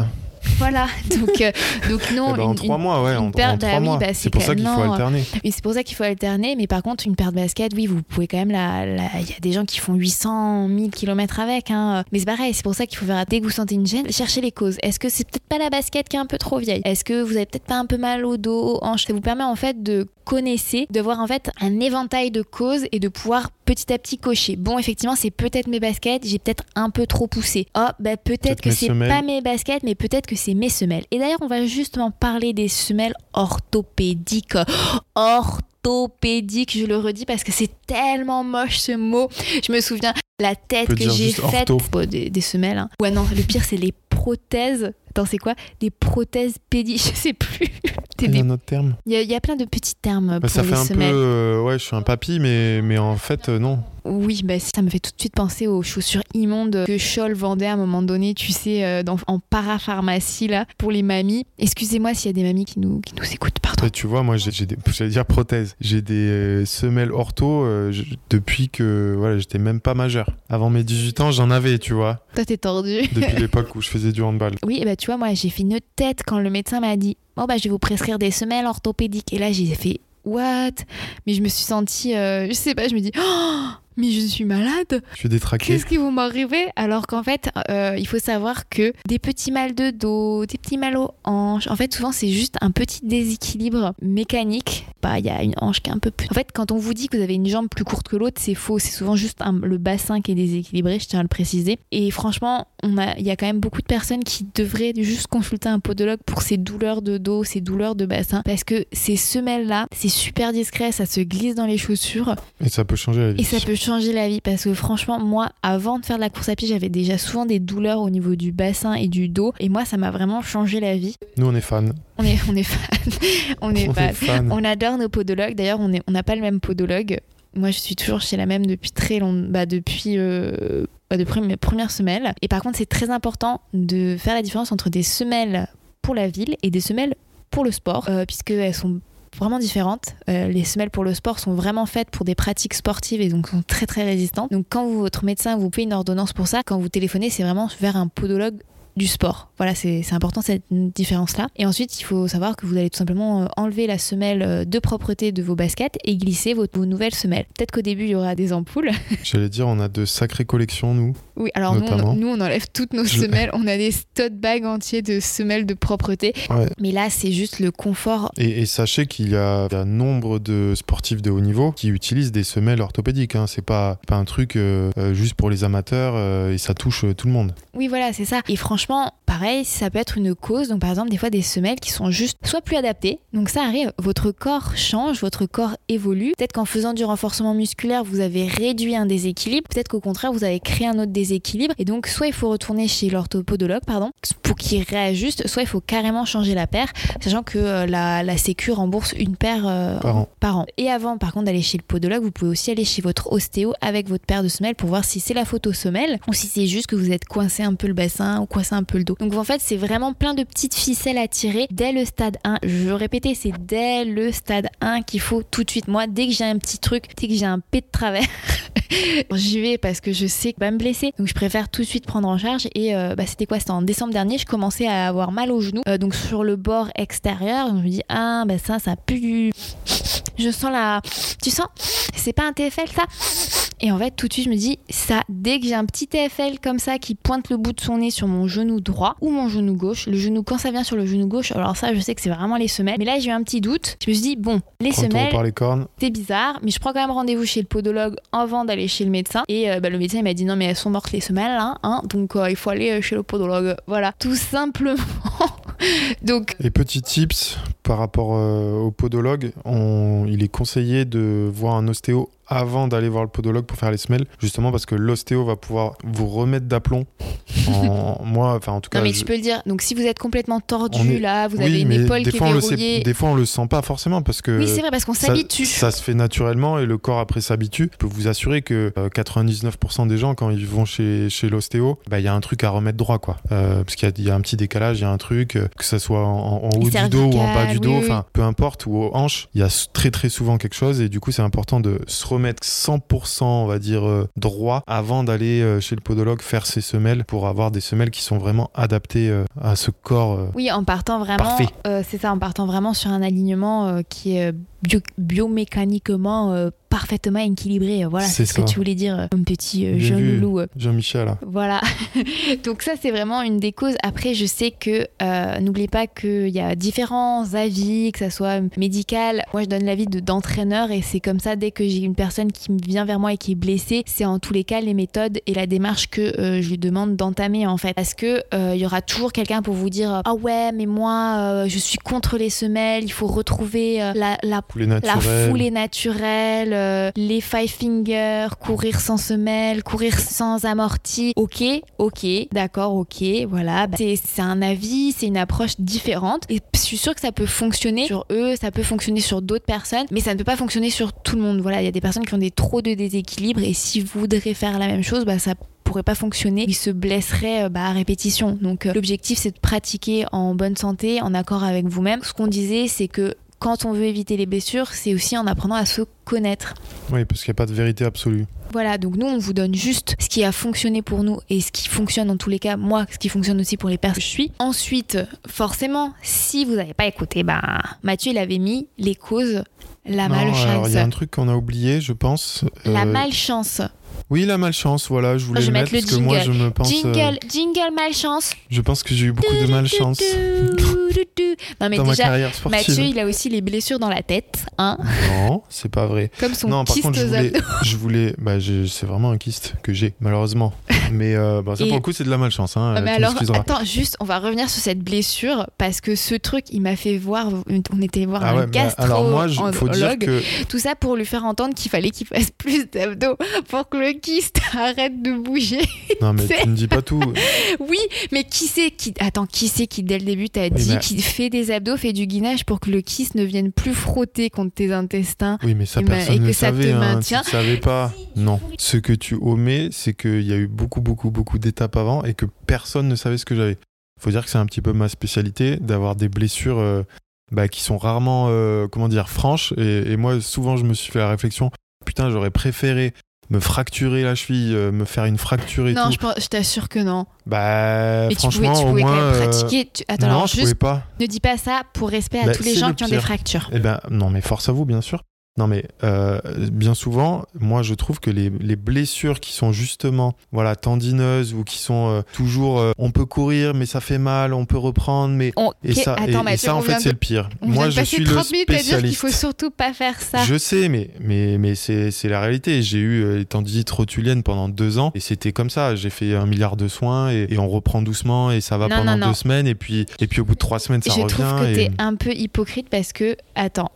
Voilà, donc, euh, donc non. Eh ben, en trois mois ouais en, bah trois oui, mois bah, c'est pour ça qu'il faut alterner Oui, c'est pour ça qu'il faut alterner. Mais par contre, une paire de baskets, oui, vous pouvez quand même Il y a des gens qui font 800, 1000 km avec. Hein. Mais c'est pareil, c'est pour ça qu'il faut faire. Dès que vous sentez une gêne, cherchez les causes. Est-ce que c'est peut-être pas la basket qui est un peu trop vieille? Est-ce que vous avez peut-être pas un peu mal au dos, aux hanches? Ça vous permet en fait de connaisser, de voir en fait un éventail de causes et de pouvoir petit à petit cocher. Bon, effectivement, c'est peut-être mes baskets, j'ai peut-être un peu trop poussé. Oh, bah peut-être que c'est pas mes baskets, mais peut-être que c'est mes semelles. Et d'ailleurs, on va justement parler des semelles orthopédiques. Orthopédiques, je le redis parce que c'est tellement moche ce mot. Je me souviens la tête que j'ai faite. des, des semelles. hein. Ouais, non, le pire, c'est les prothèses. Attends, c'est quoi Des prothèses pédi. Je sais plus. Il y a un autre terme Il y, a- il y a plein de petits termes Bah, pour ça les fait un semelles. peu. euh, ouais, je suis un papy, mais, mais en fait, euh, non. Oui, bah, ça me fait tout de suite penser aux chaussures immondes que Scholl vendait à un moment donné, tu sais, euh, dans- en parapharmacie, là, pour les mamies. Excusez-moi s'il y a des mamies qui nous, qui nous écoutent, pardon. Après, tu vois, moi, j'ai des. J'allais dire prothèses. J'ai des euh, semelles ortho euh, depuis que. Voilà, j'étais même pas majeur. Avant mes 18 ans, j'en avais, tu vois. Toi, t'es tordu. Depuis l'époque où je faisais du handball. Oui, bah, tu vois, moi, j'ai fait une tête quand le médecin m'a dit Bon, bah, je vais vous prescrire des semelles orthopédiques. Et là, j'ai fait What? Mais je me suis sentie, euh, je sais pas, je me dis Oh, mais je suis malade Je suis détraqué. Qu'est-ce qui va m'arriver Alors qu'en fait, euh, il faut savoir que des petits mal de dos, des petits mal aux hanches, en fait, souvent, c'est juste un petit déséquilibre mécanique. Bah, il y a une hanche qui est un peu plus. En fait, quand on vous dit que vous avez une jambe plus courte que l'autre, c'est faux. C'est souvent juste un- le bassin qui est déséquilibré, je tiens à le préciser. Et franchement, on a, il y a quand même beaucoup de personnes qui devraient juste consulter un podologue pour ces douleurs de dos, ces douleurs de bassin, parce que ces semelles-là, c'est super discret, ça se glisse dans les chaussures. Et ça peut changer la vie. Et ça peut changer la vie parce que franchement, moi, avant de faire de la course à pied, j'avais déjà souvent des douleurs au niveau du bassin et du dos. Et moi, ça m'a vraiment changé la vie. Nous, on est fans. On est, on est fan. on est On fan. est fans. On adore nos podologues. D'ailleurs, on est- on n'a pas le même podologue. Moi, je suis toujours chez la même depuis très longtemps. Bah, depuis. euh, bah, depuis mes premières semelles. Et par contre, c'est très important de faire la différence entre des semelles pour la ville et des semelles pour le sport, euh, puisqu'elles sont vraiment différentes. Euh, les semelles pour le sport sont vraiment faites pour des pratiques sportives et donc sont très très résistantes. Donc quand votre médecin vous fait une ordonnance pour ça, quand vous téléphonez, c'est vraiment vers un podologue du sport. Voilà, c'est important cette différence-là. Et ensuite, il faut savoir que vous allez tout simplement euh, enlever la semelle euh, de propreté de vos baskets et glisser vos, vos nouvelles semelles. Peut-être qu'au début, il y aura des ampoules. J'allais dire, on a de sacrées collections, nous. Oui, alors nous on, nous, on enlève toutes nos Je- semelles. On a des tote bags entiers de semelles de propreté. Ouais. Mais là, c'est juste le confort. Et, et sachez qu'il y a un nombre de sportifs de haut niveau qui utilisent des semelles orthopédiques. Hein. C'est pas, pas un truc euh, juste pour les amateurs euh, et ça touche tout le monde. Oui, voilà, c'est ça. Et franchement, pareil, ça peut être une cause. Donc, par exemple, des fois, des semelles qui sont juste soit plus adaptées. Donc, ça arrive, votre corps change, votre corps évolue. Peut-être qu'en faisant du renforcement musculaire, vous avez réduit un déséquilibre. Peut-être qu'au contraire, vous avez créé un autre déséquilibre. Et donc, soit il faut retourner chez l'orthopodologue, pardon, pour qu'il réajuste, soit il faut carrément changer la paire, sachant que euh, la, la Sécu rembourse une paire euh, Par an. Et avant, par contre, d'aller chez le podologue, vous pouvez aussi aller chez votre ostéo avec votre paire de semelles pour voir si c'est la faute aux semelles ou si c'est juste que vous êtes coincé un peu le bassin ou coincé un peu le dos. Donc en fait, c'est vraiment plein de petites ficelles à tirer dès le stade 1. Je veux répéter, c'est dès le stade 1 qu'il faut tout de suite. Moi, dès que j'ai un petit truc, dès que j'ai un pet de travers, j'y vais parce que je sais que va me blesser. Donc je préfère tout de suite prendre en charge. Et euh, bah, c'était quoi? C'était en décembre dernier, je commençais à avoir mal au genou, euh, donc sur le bord extérieur. Donc je me dis, ah, bah ça, ça pue. Je sens la. Tu sens? C'est pas un TFL ça? Et en fait, tout de suite, je me dis, ça, dès que j'ai un petit TFL comme ça qui pointe le bout de son nez sur mon genou droit ou mon genou gauche, le genou, quand ça vient sur le genou gauche, alors ça, je sais que c'est vraiment les semelles. Mais là, j'ai eu un petit doute. Je me suis dit, bon, les semelles, par les cornes. c'est bizarre, mais je prends quand même rendez-vous chez le podologue avant d'aller chez le médecin. Et euh, bah, le médecin, il m'a dit, non, mais elles sont mortes les semelles, hein, hein donc euh, il faut aller euh, chez le podologue. Voilà, tout simplement. donc. Et petit tips par rapport au podologue, on... il est conseillé de voir un ostéo avant d'aller voir le podologue pour faire les semelles, justement parce que l'ostéo va pouvoir vous remettre d'aplomb. En, moi, enfin en tout cas. Non mais tu peux le dire. Donc si vous êtes complètement tordu là, vous avez une épaule qui est verrouillée. des fois on le sent pas forcément parce que. Oui c'est vrai parce qu'on s'habitue. Ça, se fait naturellement et le corps après s'habitue. Je peux vous assurer que 99% euh, des gens quand ils vont chez, chez l'ostéo, bah, il y a un truc à remettre droit quoi. Euh, parce qu'il y, a un petit décalage, il y a un truc euh, que ça soit en, haut du dos ou en bas du dos, enfin peu importe ou aux hanches, il y a très très souvent quelque chose et du coup c'est important de se remettre 100% on va dire euh, droit avant d'aller euh, chez le podologue faire ses semelles pour avoir des semelles qui sont vraiment adaptées euh, à ce corps. oui, en partant vraiment, c'est ça, en partant vraiment sur un alignement qui est biomécaniquement parfaitement équilibré. Voilà, c'est ce que tu voulais dire, mon petit jeune loup. Jean-Michel. Voilà. Donc ça, c'est vraiment une des causes. Après, je sais que n'oubliez pas qu'il y a différents avis, que ça soit médical. Moi, je donne l'avis d'entraîneur et c'est comme ça dès que j'ai une personne qui vient vers moi et qui est blessée, c'est en tous les cas les méthodes et la démarche que euh, je lui demande d'entamer en fait. Parce que euh, il y aura toujours quelqu'un pour vous dire ah ouais mais moi euh, je suis contre les semelles, il faut retrouver la, la, la foulée naturelle, les five fingers, courir sans semelle, courir sans amorti. Ok, ok, d'accord, ok, voilà. Bah, c'est un avis, c'est une approche différente et je suis sûre que ça peut fonctionner sur eux, ça peut fonctionner sur d'autres personnes, mais ça ne peut pas fonctionner sur tout le monde. Voilà, il y a des personnes qui ont des trop de déséquilibre et si vous voudrez faire la même chose, bah, ça pourrait pas fonctionner, il se blesserait euh, bah, à répétition. Donc euh, l'objectif c'est de pratiquer en bonne santé, en accord avec vous-même. Ce qu'on disait c'est que quand on veut éviter les blessures, c'est aussi en apprenant à se connaître. Oui, parce qu'il n'y a pas de vérité absolue. Voilà, donc nous, on vous donne juste ce qui a fonctionné pour nous et ce qui fonctionne en tous les cas, moi, ce qui fonctionne aussi pour les personnes que je suis. Ensuite, forcément, si vous n'avez pas écouté, bah, Mathieu, il avait mis les causes la malchance. Il y a un truc qu'on a oublié, je pense. La euh, malchance. Oui, la malchance, voilà, je voulais le mettre, parce que moi je me pense. Jingle, euh, jingle malchance. Je pense que j'ai eu beaucoup de malchance. non, mais dans déjà, ma carrière sportive. Mathieu, il a aussi les blessures dans la tête, hein Non, c'est pas vrai. Comme son non, par contre, je voulais, je voulais, bah, c'est vraiment un kyste que j'ai, malheureusement. Mais euh, bah, ça, pour le coup, c'est de la malchance. Hein, ah, mais alors, attends, juste, on va revenir sur cette blessure parce que ce truc, il m'a fait voir. On était voir ah un ouais, gastro alors moi, je, faut dire que... Tout ça pour lui faire entendre qu'il fallait qu'il fasse plus d'abdos pour que le kyste arrête de bouger. Non, mais tu ne dis pas tout. oui, mais qui c'est qui. Attends, qui c'est qui, dès le début, t'a dit qu'il fait des abdos, fait du guinage pour que le kyste ne vienne plus frotter contre tes intestins Oui, mais ça, personne ne savait. Hein, tu ne savais pas. Non. Ce que tu omets, c'est qu'il y a eu beaucoup, beaucoup, beaucoup d'étapes avant et que personne ne savait ce que j'avais. faut dire que c'est un petit peu ma spécialité d'avoir des blessures. Euh, bah, qui sont rarement, euh, comment dire, franches. et, moi, souvent, je me suis fait la réflexion, putain, j'aurais préféré me fracturer la cheville, euh, me faire une fracture et non, tout. Non, je, t'assure que non. Bah, franchement, tu pouvais, au moins, quand même pratiquer. Attends, non, alors, je pouvais pas. Ne dis pas ça pour respect à bah, tous les gens qui ont des fractures. Eh ben, non, mais force à vous, bien sûr. Non, mais euh, bien souvent, moi, je trouve que les, les, blessures qui sont justement voilà, tendineuses ou qui sont euh, toujours euh, on peut courir, mais ça fait mal, on peut reprendre, mais. Et ça, et, ça en fait, c'est le pire. moi, je suis 30 le spécialiste. À dire qu'il faut surtout pas faire ça. Je sais, mais, mais, mais c'est la réalité. J'ai eu les tendinites rotuliennes pendant deux ans et c'était comme ça. J'ai fait un milliard de soins et, on reprend doucement et ça va pendant deux semaines et puis, et puis au bout de trois semaines, ça je revient. Je trouve que t'es un peu hypocrite parce que, attends,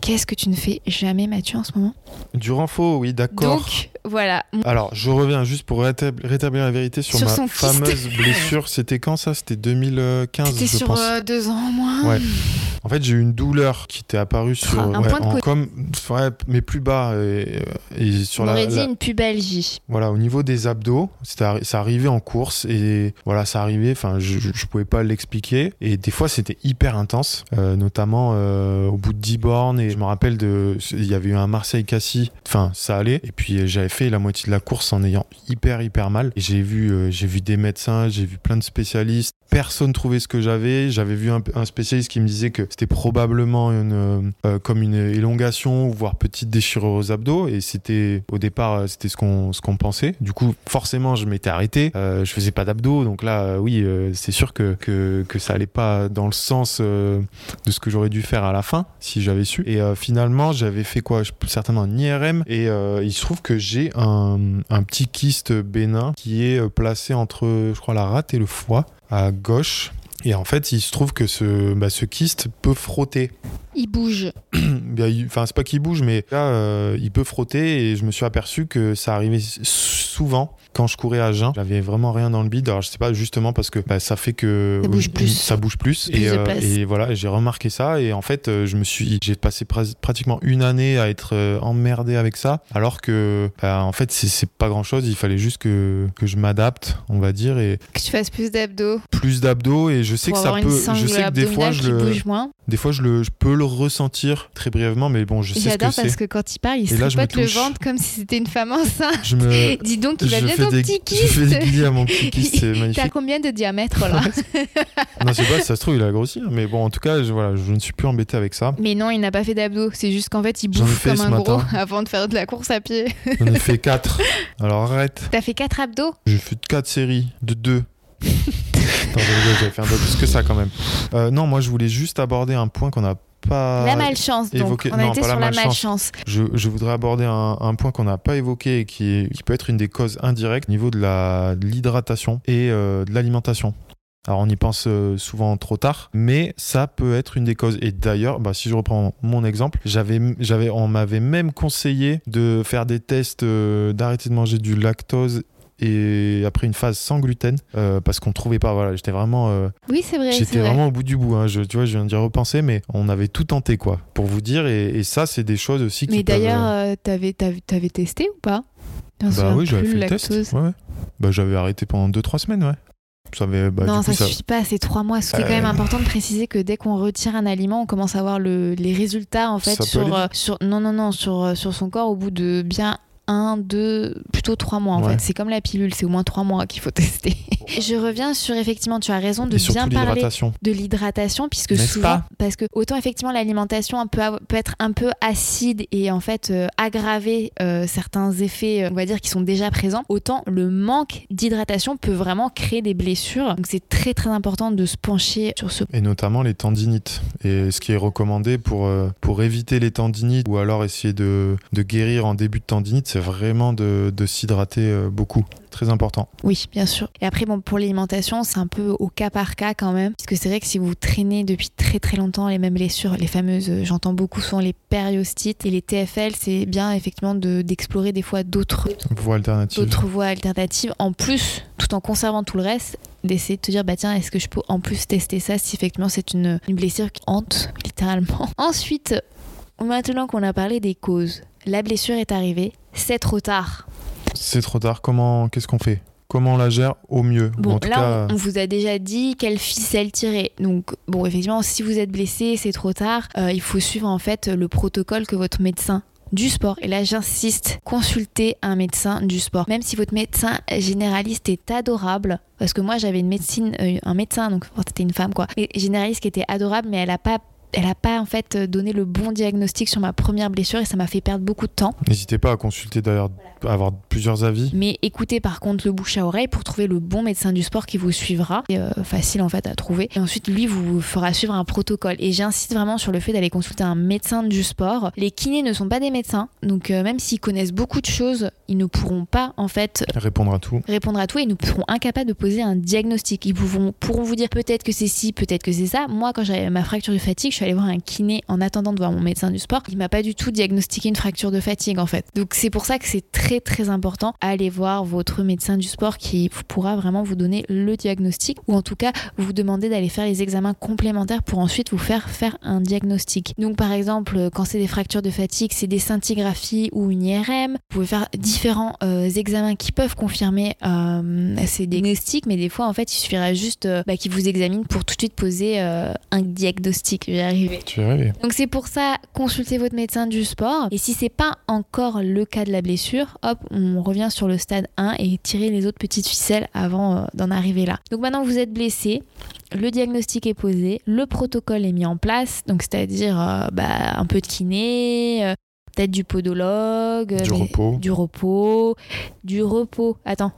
Qu'est-ce que tu ne fais jamais, Mathieu, en ce moment? Du renfort, oui, d'accord. Donc, voilà. Alors, je reviens juste pour rétablir la vérité sur, ma fameuse blessure. C'était quand ça? C'était 2015, C'était sur pense. Euh, deux ans, moins. Ouais. En fait, j'ai eu une douleur qui était apparue sur. un ouais, point de en- comme, ouais, mais plus bas. Et, et sur On la, aurait dit la- une pubalgie. Voilà, au niveau des abdos, arri- ça arrivait en course et voilà, ça arrivait. Enfin, je, je, pouvais pas l'expliquer et des fois c'était hyper intense, euh, notamment euh, au bout de 10 bornes. Et je me rappelle de, il y avait eu un Marseille-Cassis. Enfin, ça allait. Et puis euh, fait la moitié de la course en ayant hyper hyper mal. J'ai vu, euh, j'ai vu des médecins, j'ai vu plein de spécialistes. Personne trouvait ce que j'avais. J'avais vu un, spécialiste qui me disait que c'était probablement une, euh, euh, comme une élongation, voire petite déchirure aux abdos. Et c'était au départ, euh, c'était ce qu'on ce qu'on pensait. Du coup, forcément, je m'étais arrêté. Euh, je faisais pas d'abdos, donc là, oui, c'est sûr que, que ça allait pas dans le sens de ce que j'aurais dû faire à la fin si j'avais su. Et finalement, j'avais fait quoi? Je- Certainement un IRM. Et il se trouve que j'ai un, un petit kyste bénin qui est placé entre, je crois, la rate et le foie à gauche. Et en fait, il se trouve que ce, bah, ce kyste peut frotter. Il bouge. Il- Enfin, c'est pas qu'il bouge, mais là, euh, il peut frotter. Et je me suis aperçu que ça arrivait souvent quand je courais à jeun. J'avais vraiment rien dans le bide. Alors, je sais pas, justement parce que bah, ça fait que Ça bouge plus. ça bouge plus. Plus et, de euh, place. et voilà, j'ai remarqué ça. Et en fait, euh, je me suis, j'ai passé pratiquement une année à être euh, emmerdé avec ça. Alors que, bah, en fait, c'est- pas grand chose. Il fallait juste que, que je m'adapte, on va dire, et Que tu fasses plus d'abdos. plus d'abdos. Et je sais Pour que ça avoir peut, je sais que des fois, je le, bouge moins. des fois, je le, je peux le ressentir très brièvement, mais bon, je sais ce que J'adore c'est. parce que quand il parle, il tripote le ventre comme si c'était une femme enceinte. Je me, Dis donc, il va je bien fais des, je fais des guillis à mon petit kyste, c'est T'as magnifique. combien de diamètre là Non, c'est pas, ça se trouve, il a grossi, hein, mais bon, en tout cas, je, voilà, je ne suis plus embêté avec ça. Mais non, il n'a pas fait d'abdos. C'est juste qu'en fait, il bouffe comme un gros matin. avant de faire de la course à pied. J'en ai fait 4. Alors arrête, T'as fait 4 abdos? J'ai fait 4 séries de 2. Attends, je j'avais fait un peu plus que ça quand même. Euh, non, moi, je voulais juste aborder un point qu'on n'a pas. La malchance, donc. On a non, la sur la malchance. malchance. Je, je voudrais aborder un, un point qu'on n'a pas évoqué et qui, est- qui peut être une des causes indirectes au niveau de l'hydratation et euh, de l'alimentation. Alors on y pense euh, souvent trop tard, mais ça peut être une des causes. Et d'ailleurs, bah, si je reprends mon exemple, j'avais, j'avais, on m'avait même conseillé de faire des tests, euh, d'arrêter de manger du lactose et après une phase sans gluten euh, parce qu'on trouvait pas. Voilà, j'étais vraiment euh, Oui, c'est vrai. c'est J'étais vrai. vraiment au bout du bout, hein. je, tu vois, je viens d'y repenser, mais on avait tout tenté, quoi, pour vous dire, et, et ça, c'est des choses aussi qui Mais peuvent, d'ailleurs, euh, euh, t'avais, t'avais, t'avais testé ou pas? Me bah oui, j'avais fait le lactose. test, ouais. Bah j'avais arrêté pendant 2-3 semaines, ouais. Ça avait, bah, non, ça, ça... suffit pas, c'est trois mois. Ce qui est quand même important de préciser que dès qu'on retire un aliment, on commence à voir le, les résultats en fait sur, sur non non non sur sur son corps au bout de bien un, deux, plutôt trois mois en Ouais. fait. C'est comme la pilule, c'est au moins trois mois qu'il faut tester. Je reviens sur effectivement, tu as raison de bien parler de l'hydratation puisque souvent parce que autant effectivement l'alimentation peut, être un peu acide et en fait euh, aggraver euh, certains effets euh, on va dire qui sont déjà présents autant le manque d'hydratation peut vraiment créer des blessures donc c'est très très important de se pencher sur ce Et notamment les tendinites. Et ce qui est recommandé pour, euh, pour éviter les tendinites ou alors essayer de, de guérir en début de tendinite, c'est vraiment de, de s'hydrater euh, beaucoup. Très important. Oui, bien sûr. Et après, bon, pour l'alimentation, c'est un peu au cas par cas quand même. Puisque c'est vrai que si vous traînez depuis très très longtemps les mêmes blessures, les fameuses, euh, j'entends beaucoup souvent les périostites et les TFL, c'est bien effectivement de- d'explorer des fois d'autres Voie alternative. d'autres voies alternatives en plus, tout en conservant tout le reste, d'essayer de te dire bah tiens est-ce que je peux en plus tester ça si effectivement c'est une, une blessure qui hante littéralement. Ensuite, maintenant qu'on a parlé des causes, la blessure est arrivée, c'est trop tard. C'est trop tard. Comment, qu'est-ce qu'on fait? Comment on la gère au mieux? Bon, en tout là, cas, on, vous a déjà dit quelle ficelle tirer. Donc, bon, effectivement, si vous êtes blessé, c'est trop tard. Euh, il faut suivre en fait le protocole que votre médecin du sport. Et là, j'insiste, consultez un médecin du sport. Même si votre médecin généraliste est adorable, parce que moi, j'avais une médecine, euh, un médecin, donc c'était une femme quoi, mais généraliste qui était adorable, mais elle a pas elle a pas en fait donné le bon diagnostic sur ma première blessure et ça m'a fait perdre beaucoup de temps. n'hésitez pas à consulter d'ailleurs, à avoir plusieurs avis. Mais écoutez par contre le bouche à oreille pour trouver le bon médecin du sport qui vous suivra. C'est euh, facile en fait à trouver. Et ensuite, lui vous fera suivre un protocole. Et j'insiste vraiment sur le fait d'aller consulter un médecin du sport. Les kinés ne sont pas des médecins. Donc euh, même s'ils connaissent beaucoup de choses, ils ne pourront pas en fait Répondre à tout. répondre à tout et ils nous seront incapables de poser un diagnostic. Ils pourront, pourront vous dire peut-être que c'est ci, peut-être que c'est ça. Moi, quand j'avais ma fracture de fatigue, suis allée voir un kiné en attendant de voir mon médecin du sport. Il m'a pas du tout diagnostiqué une fracture de fatigue en fait. Donc c'est pour ça que c'est très très important aller voir votre médecin du sport qui pourra vraiment vous donner le diagnostic ou en tout cas vous demander d'aller faire les examens complémentaires pour ensuite vous faire faire un diagnostic. Donc par exemple quand c'est des fractures de fatigue, c'est des scintigraphies ou une IRM. Vous pouvez faire différents euh, examens qui peuvent confirmer euh, ces diagnostics, mais des fois en fait il suffirait juste euh, bah, qu'ils vous examinent pour tout de suite poser un diagnostic. Arriver. Tu vas arriver. Donc c'est pour ça consultez votre médecin du sport et si c'est pas encore le cas de la blessure, hop, on revient sur le stade 1 et tirez les autres petites ficelles avant d'en arriver là. Donc maintenant vous êtes blessé, le diagnostic est posé, le protocole est mis en place, donc c'est-à-dire bah, un peu de kiné, peut-être du podologue, du repos, du repos, du repos. Attends,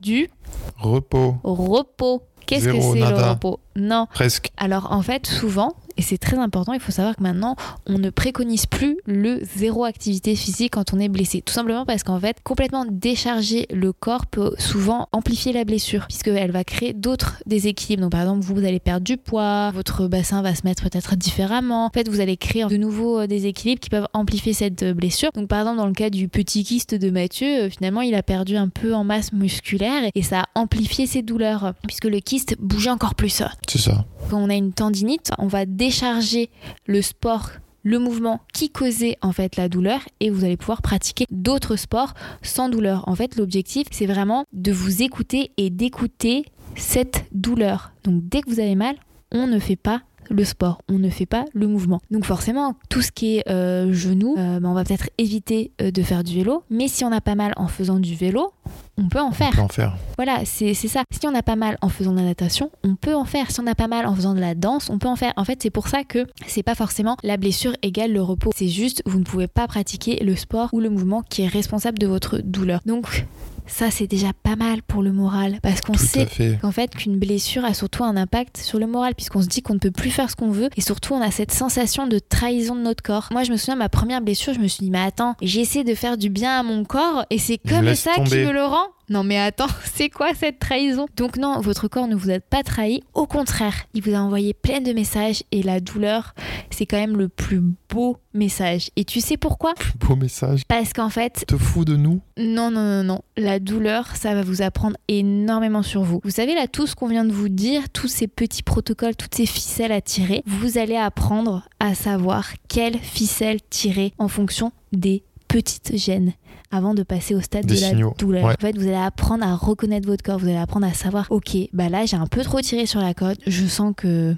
du repos. Repos. Qu'est-ce que c'est le repos? Non. Presque. Alors en fait, souvent, et c'est très important, il faut savoir que maintenant, on ne préconise plus le zéro activité physique quand on est blessé. Tout simplement parce qu'en fait, complètement décharger le corps peut souvent amplifier la blessure, puisqu'elle va créer d'autres déséquilibres. Donc par exemple, vous, allez perdre du poids, votre bassin va se mettre peut-être différemment. En fait, vous allez créer de nouveaux euh, déséquilibres qui peuvent amplifier cette euh, blessure. Donc par exemple, dans le cas du petit kyste de Mathieu, euh, finalement, il a perdu un peu en masse musculaire et ça a amplifié ses douleurs, puisque le kyste bougeait encore plus. C'est ça. Quand on a une tendinite, on va décharger le sport le mouvement qui causait en fait la douleur et vous allez pouvoir pratiquer d'autres sports sans douleur. En fait, l'objectif, c'est vraiment de vous écouter et d'écouter cette douleur. Donc dès que vous avez mal, on ne fait pas le sport, on ne fait pas le mouvement. Donc forcément, tout ce qui est euh, genou, euh, bah, on va peut-être éviter euh, de faire du vélo, mais si on a pas mal en faisant du vélo, on peut en faire. On peut en faire. Voilà, c'est ça. Si on a pas mal en faisant de la natation, on peut en faire. Si on a pas mal en faisant de la danse, on peut en faire. En fait, c'est pour ça que c'est pas forcément la blessure égale le repos. C'est juste, vous ne pouvez pas pratiquer le sport ou le mouvement qui est responsable de votre douleur. Donc, ça c'est déjà pas mal pour le moral parce qu'on sait qu'en fait qu'une blessure a surtout un impact sur le moral puisqu'on se dit qu'on ne peut plus faire ce qu'on veut et surtout on a cette sensation de trahison de notre corps. Moi je me souviens ma première blessure, je me suis dit mais attends, j'ai essayé de faire du bien à mon corps et c'est comme ça qui me le rend. Non mais attends, c'est quoi cette trahison? Donc non, votre corps ne vous a pas trahi, au contraire, il vous a envoyé plein de messages et la douleur, c'est quand même le plus beau message. Et tu sais pourquoi? Plus beau message Parce qu'en fait... Te fous de nous Non, non, non, non. La douleur, ça va vous apprendre énormément sur vous. Vous savez là, tout ce qu'on vient de vous dire, tous ces petits protocoles, toutes ces ficelles à tirer, vous allez apprendre à savoir quelle ficelle tirer en fonction des petites gênes avant de passer au stade de la douleur. En fait, vous allez apprendre à reconnaître votre corps, vous allez apprendre à savoir, ok, bah là j'ai un peu trop tiré sur la côte, je sens que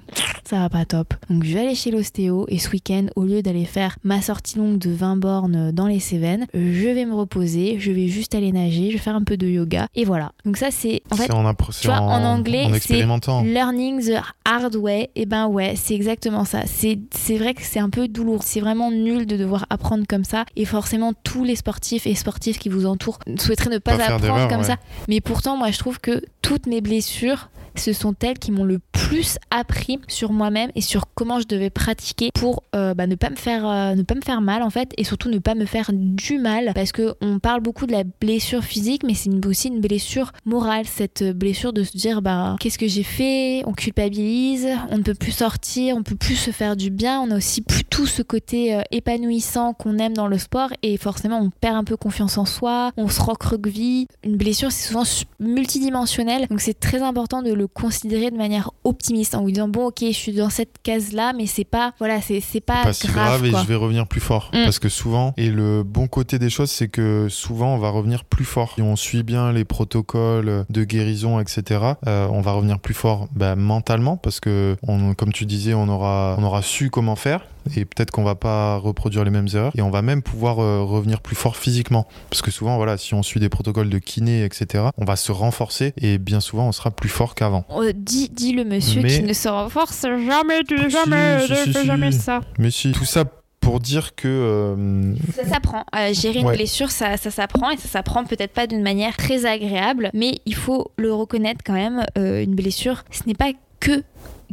ça va pas top. Donc je vais aller chez l'ostéo et ce week-end, au lieu d'aller faire ma sortie longue de 20 bornes dans les Cévennes, je vais me reposer, je vais juste aller nager, je vais faire un peu de yoga et voilà. Donc ça c'est en fait, en, tu vois, en, anglais, c'est learning the hard way. Et ben ouais, c'est exactement ça. C'est vrai que c'est un peu douloureux. C'est vraiment nul de devoir apprendre comme ça et forcément tous les sportifs et sportifs qui vous entourent souhaiteraient ne pas, apprendre comme ça. Mais pourtant, moi, je trouve que toutes mes blessures, ce sont elles qui m'ont le plus appris sur moi-même et sur comment je devais pratiquer pour euh, bah, ne pas me faire euh, ne pas me faire mal en fait et surtout ne pas me faire du mal. Parce que on parle beaucoup de la blessure physique mais c'est aussi une blessure morale. Cette blessure de se dire bah qu'est-ce que j'ai fait? On culpabilise on ne peut plus sortir on peut plus se faire du bien. On a aussi plus tout ce côté euh, épanouissant qu'on aime dans le sport et forcément on perd un peu confiance en soi on se recroqueville. Une blessure c'est souvent multidimensionnel donc c'est très important de le considérer de manière optimiste en vous disant bon ok je suis dans cette case là mais c'est pas voilà c'est pas, pas grave, et je vais revenir plus fort. Mm. parce que souvent et le bon côté des choses c'est que souvent on va revenir plus fort. Si on suit bien les protocoles de guérison etc euh, on va revenir plus fort bah, mentalement parce que on, comme tu disais on aura on aura su comment faire et peut-être qu'on va pas reproduire les mêmes erreurs. Et on va même pouvoir euh, revenir plus fort physiquement. Parce que souvent voilà si on suit des protocoles de kiné etc on va se renforcer. Et bien souvent on sera plus fort qu'avant. Euh, dit, dit, le monsieur qui ne se renforce jamais tu jamais si, jamais ça. Mais si. Tout ça pour dire que euh, ça s'apprend. Gérer une blessure ça, ça s'apprend. Et ça s'apprend peut-être pas d'une manière très agréable. Mais il faut le reconnaître quand même une blessure. Ce n'est pas que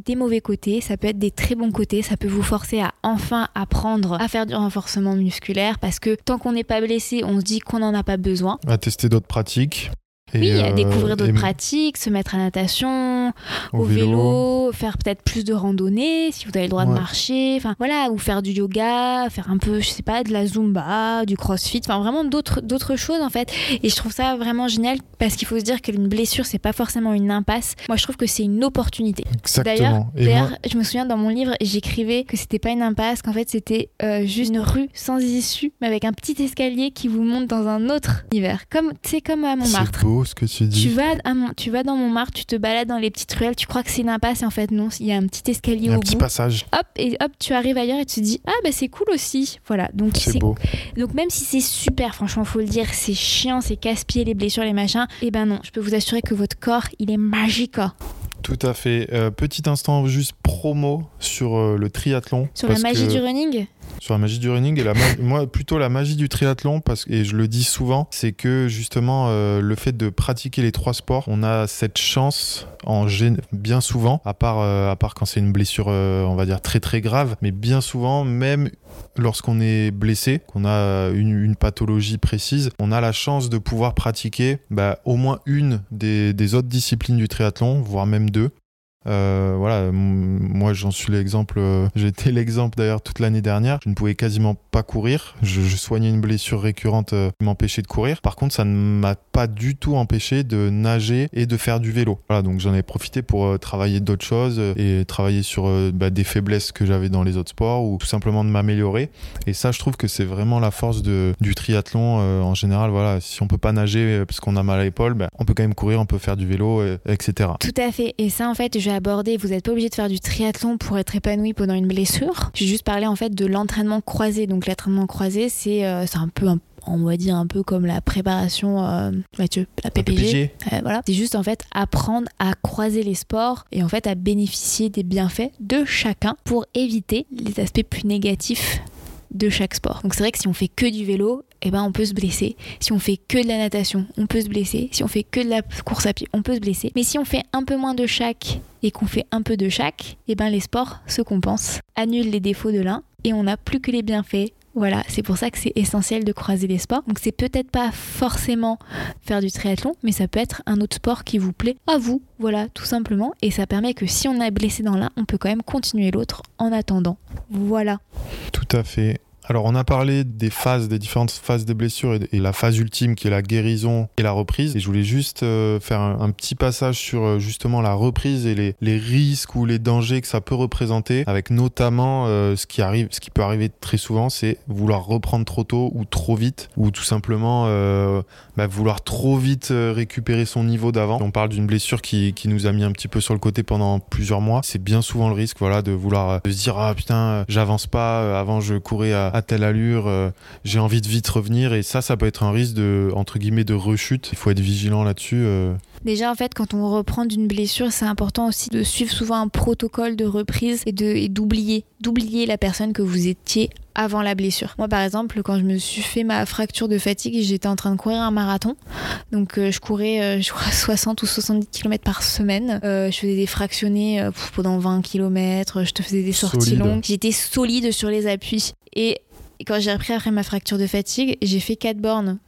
des mauvais côtés, ça peut être des très bons côtés, ça peut vous forcer à enfin apprendre à faire du renforcement musculaire parce que tant qu'on n'est pas blessé, on se dit qu'on n'en a pas besoin. À tester d'autres pratiques. oui, à découvrir euh, d'autres pratiques, se mettre à natation, Au, au vélo, vélo. faire peut-être plus de randonnée si vous avez le droit de marcher, enfin voilà, ou faire du yoga, faire un peu, je sais pas, de la zumba, du crossfit, enfin vraiment d'autres d'autres choses en fait. Et je trouve ça vraiment génial parce qu'il faut se dire qu'une blessure c'est pas forcément une impasse. Moi je trouve que c'est une opportunité. D'ailleurs, Exactement. Moi, je me souviens dans mon livre, j'écrivais que c'était pas une impasse, qu'en fait c'était euh, juste une rue sans issue, mais avec un petit escalier qui vous monte dans un autre univers. Comme, c'est comme à Montmartre. c'est beau ce que tu dis. Tu vas, à tu vas dans Montmartre, tu te balades dans les petites ruelles, tu crois que c'est une impasse et en fait non, il y a un petit escalier un au petit bout. passage. Hop, et hop, tu arrives ailleurs et tu te dis Ah, bah c'est cool aussi. Voilà, donc C'est beau. donc même si c'est super, franchement, faut le dire, c'est chiant, c'est casse-pied, les blessures, les machins, et ben non, je peux vous assurer que votre corps, il est magique. hein. Tout à fait. Euh, petit instant juste promo sur euh, le triathlon. Sur la magie que- du running? Sur la magie du running et moi plutôt la magie du triathlon parce que et je le dis souvent, c'est que justement euh, le fait de pratiquer les trois sports, on a cette chance en bien souvent, à part euh, à part quand c'est une blessure euh, on va dire très très grave, mais bien souvent même lorsqu'on est blessé, qu'on a une, pathologie précise, on a la chance de pouvoir pratiquer bah, au moins une des autres disciplines du triathlon, voire même deux. Euh, voilà, moi j'en suis l'exemple. euh, J'étais l'exemple d'ailleurs toute l'année dernière. Je ne pouvais quasiment pas courir. Je, soignais une blessure récurrente euh, qui m'empêchait de courir. Par contre, ça ne m'a pas du tout empêché de nager et de faire du vélo. Voilà, donc j'en ai profité pour travailler d'autres choses et travailler sur bah, des faiblesses que j'avais dans les autres sports ou tout simplement de m'améliorer. Et ça, je trouve que c'est vraiment la force de, du triathlon en général. Voilà, si on peut pas nager parce qu'on a mal à l'épaule, bah, on peut quand même courir, on peut faire du vélo, etc. Tout à fait. Et ça, en fait, je aborder. Vous n'êtes pas obligé de faire du triathlon pour être épanoui pendant une blessure. J'ai juste parlé en fait de l'entraînement croisé. Donc l'entraînement croisé, c'est euh, un peu, un- on va dire un peu comme la préparation, euh, Mathieu, la PPG. Euh, voilà. C'est juste en fait apprendre à croiser les sports et en fait à bénéficier des bienfaits de chacun pour éviter les aspects plus négatifs de chaque sport. Donc c'est vrai que si on fait que du vélo, eh ben on peut se blesser. Si on fait que de la natation, on peut se blesser. Si on fait que de la course à pied, on peut se blesser. Mais si on fait un peu moins de chaque et qu'on fait un peu de chaque, eh ben les sports se compensent, annulent les défauts de l'un et on n'a plus que les bienfaits. Voilà, c'est pour ça que c'est essentiel de croiser les sports. Donc c'est peut-être pas forcément faire du triathlon, mais ça peut être un autre sport qui vous plaît à vous. Voilà, tout simplement. Et ça permet que si on a blessé dans l'un, on peut quand même continuer l'autre en attendant. Voilà. Tout à fait. Alors, on a parlé des phases, des différentes phases des blessures et, la phase ultime qui est la guérison et la reprise. Et je voulais juste euh, faire un, petit passage sur euh, justement la reprise et les, risques ou les dangers que ça peut représenter, avec notamment euh, ce qui arrive, ce qui peut arriver très souvent, c'est vouloir reprendre trop tôt ou trop vite, ou tout simplement bah, vouloir trop vite récupérer son niveau d'avant. On parle d'une blessure qui, qui nous a mis un petit peu sur le côté pendant plusieurs mois. C'est bien souvent le risque, voilà, de vouloir se dire ah putain, j'avance pas. Avant je courais à, à telle allure, euh, j'ai envie de vite revenir. Et ça, ça peut être un risque de entre guillemets de rechute. Il faut être vigilant là-dessus. euh. Déjà, en fait, quand on reprend d'une blessure, c'est important aussi de suivre souvent un protocole de reprise et d'oublier, d'oublier la personne que vous étiez avant la blessure. Moi, par exemple, quand je me suis fait ma fracture de fatigue, j'étais en train de courir un marathon. Donc, euh, je courais, euh, je crois, 60 ou 70 km par semaine. Euh, je faisais des fractionnés pendant 20 km. Je te faisais des sorties Solide. longues. J'étais solide sur les appuis. Et et quand j'ai repris après ma fracture de fatigue, j'ai fait 4 bornes.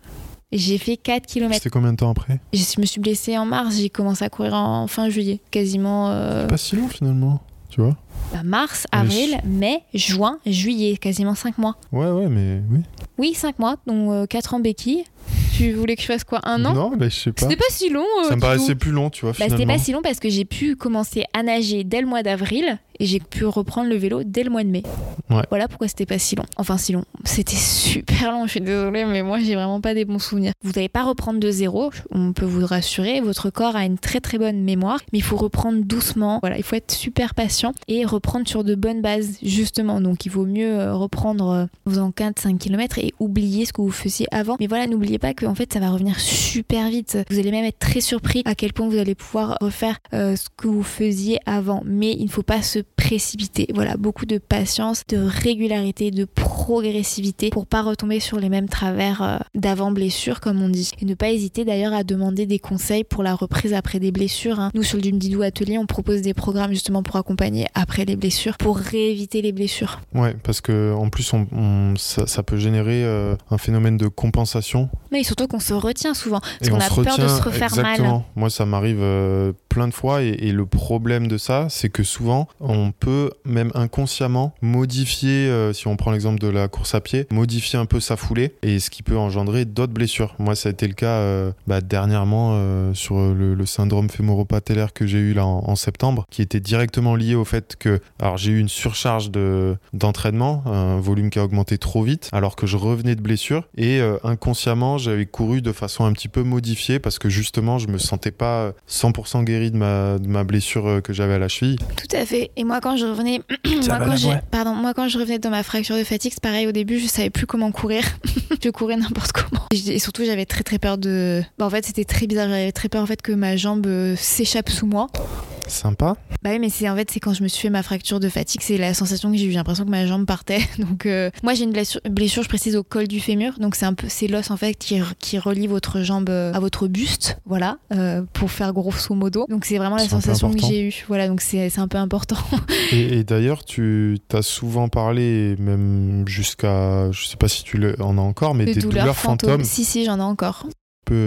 J'ai fait 4 km. C'était combien de temps après Je me suis blessée en mars, j'ai commencé à courir en fin juillet, quasiment euh, Pas si long finalement, tu vois. bah, mars, avril, mai, juin, juillet, quasiment 5 mois. Ouais, ouais, mais oui. Oui, 5 mois, donc 4 ans béquille. Tu voulais que je fasse quoi Un an Non, mais je sais pas. C'était pas si long. euh, Ça me paraissait tout. plus long, tu vois. Bah, c'était pas si long parce que j'ai pu commencer à nager dès le mois d'avril et j'ai pu reprendre le vélo dès le mois de mai. Ouais. Voilà pourquoi c'était pas si long. Enfin, si long. C'était super long, je suis désolée, mais moi j'ai vraiment pas des bons souvenirs. Vous n'allez pas reprendre de zéro, on peut vous rassurer. Votre corps a une très très bonne mémoire, mais il faut reprendre doucement. Voilà, il faut être super patient et reprendre sur de bonnes bases, justement. Donc il vaut mieux euh, reprendre euh, en faisant 4-5 km et oublier ce que vous faisiez avant. Mais voilà, n'oubliez pas que en fait ça va revenir super vite. Vous allez même être très surpris à quel point vous allez pouvoir refaire euh, ce que vous faisiez avant. Mais il ne faut pas se précipiter. Voilà, beaucoup de patience, de régularité, de progressivité pour pas retomber sur les mêmes travers euh, d'avant blessure, comme on dit. Et ne pas hésiter d'ailleurs à demander des conseils pour la reprise après des blessures. hein. Nous, sur le Dumdidou Atelier, on propose des programmes justement pour accompagner après les blessures, pour rééviter les blessures. Ouais, parce que en plus, on, on- ça, ça peut générer euh, un phénomène de compensation. Mais surtout qu'on se retient souvent, parce qu'on on a peur de se refaire mal. exactement. Moi, ça m'arrive euh, plein de fois. Et, et le problème de ça, c'est que souvent, on peut même inconsciemment modifier, euh, si on prend l'exemple de la course à pied, modifier un peu sa foulée et ce qui peut engendrer d'autres blessures. Moi, ça a été le cas euh, bah, dernièrement euh, sur le, le syndrome fémoropatellaire que j'ai eu là en, septembre, qui était directement lié au fait que, alors j'ai eu une surcharge de d'entraînement, un volume qui a augmenté trop vite, alors que je revenais de blessure et inconsciemment j'avais couru de façon un petit peu modifiée parce que justement je me sentais pas 100% guéri de ma, blessure que j'avais à la cheville. Tout à fait. Et moi, quand je revenais, moi, quand j'ai- pardon, moi, quand je revenais de ma fracture de fatigue, c'est pareil. Au début, je savais plus comment courir. je courais n'importe comment. Et et surtout, j'avais très très peur de. Bah, en fait, c'était très bizarre. J'avais très peur en fait que ma jambe euh, s'échappe sous moi. Sympa. Bah oui, mais c'est en fait c'est quand je me suis fait ma fracture de fatigue, c'est la sensation que j'ai eu. J'ai l'impression que ma jambe partait. Donc euh, moi j'ai une blessure, blessure, je précise au col du fémur. Donc c'est un peu c'est l'os en fait qui, qui relie votre jambe euh, à votre buste, voilà, euh, pour faire grosso modo. Donc c'est vraiment la sensation que j'ai eue. Voilà, donc c'est c'est un peu important. Et, et d'ailleurs, tu t'as souvent parlé, même jusqu'à, je sais pas si tu en as encore, mais De des douleurs, fantômes. Si si, j'en ai encore.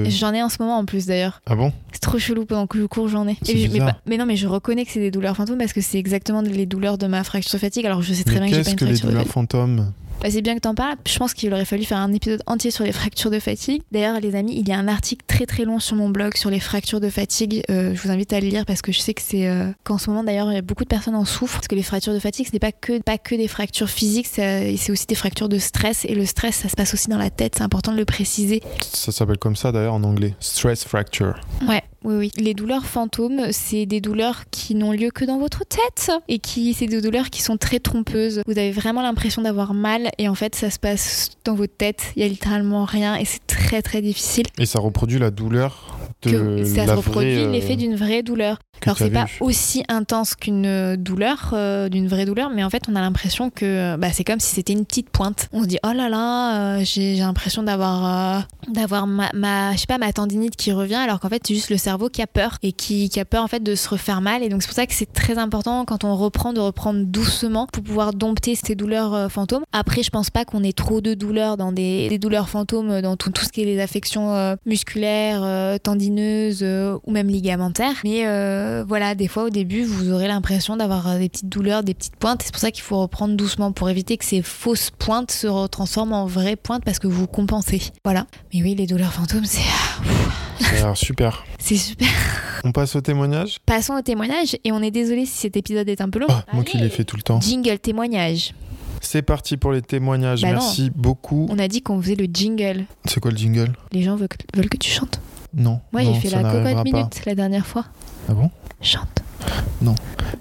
J'en ai en ce moment en plus d'ailleurs. Ah bon? C'est trop chelou pendant que je cours, j'en ai. C'est Et je- mais, bizarre. pas- mais non, mais je reconnais que c'est des douleurs fantômes parce que c'est exactement les douleurs de ma fracture fatigue. Alors je sais très Mais bien que j'ai pas qu'est-ce une que les fracture de douleurs fantômes? Bah, c'est bien que t'en parles. Je pense qu'il aurait fallu faire un épisode entier sur les fractures de fatigue. D'ailleurs, les amis, il y a un article très très long sur mon blog sur les fractures de fatigue. Euh, je vous invite à le lire parce que je sais que c'est euh, qu'en ce moment d'ailleurs, beaucoup de personnes en souffrent parce que les fractures de fatigue, ce n'est pas que pas que des fractures physiques, c'est aussi des fractures de stress et le stress, ça se passe aussi dans la tête. C'est important de le préciser. Ça s'appelle comme ça d'ailleurs en anglais. Stress fracture. Ouais, oui, oui. Les douleurs fantômes, c'est des douleurs qui n'ont lieu que dans votre tête et qui, c'est des douleurs qui sont très trompeuses. Vous avez vraiment l'impression d'avoir mal et en fait, ça se passe dans votre tête. Il y a littéralement rien et c'est très très difficile. Et ça reproduit la douleur de Que ça la se reproduit euh, l'effet d'une vraie douleur. Alors c'est pas aussi intense qu'une douleur, euh, d'une vraie douleur, mais en fait on a l'impression que euh, bah, c'est comme si c'était une petite pointe. On se dit oh là là, euh, j'ai j'ai l'impression d'avoir euh, d'avoir ma, ma je sais pas ma tendinite qui revient, alors qu'en fait c'est juste le cerveau qui a peur et qui, qui a peur en fait de se refaire mal. Et donc c'est pour ça que c'est très important quand on reprend de reprendre doucement pour pouvoir dompter ces douleurs euh, fantômes. Après je pense pas qu'on ait trop de douleurs dans des, des douleurs fantômes dans tout, tout ce qui est les affections musculaires, tendineuses euh, ou même ligamentaires. Mais euh, voilà, des fois au début, vous aurez l'impression d'avoir euh, des petites douleurs, des petites pointes. C'est pour ça qu'il faut reprendre doucement pour éviter que ces fausses pointes se transforment en vraies pointes parce que vous compensez. Voilà. Mais oui, les douleurs fantômes, c'est Ça a l'air super. c'est super. On passe au témoignage? Passons au témoignage et on est désolé si cet épisode est un peu long. Ah, Moi qui l'ai fait tout le temps. Jingle témoignage. C'est parti pour les témoignages. Bah non. Merci beaucoup. On a dit qu'on faisait le jingle. C'est quoi le jingle? Les gens veulent que, veulent que tu chantes? Non. Moi, j'ai fait la cocotte pas. minute la dernière fois. Ah bon? Chante.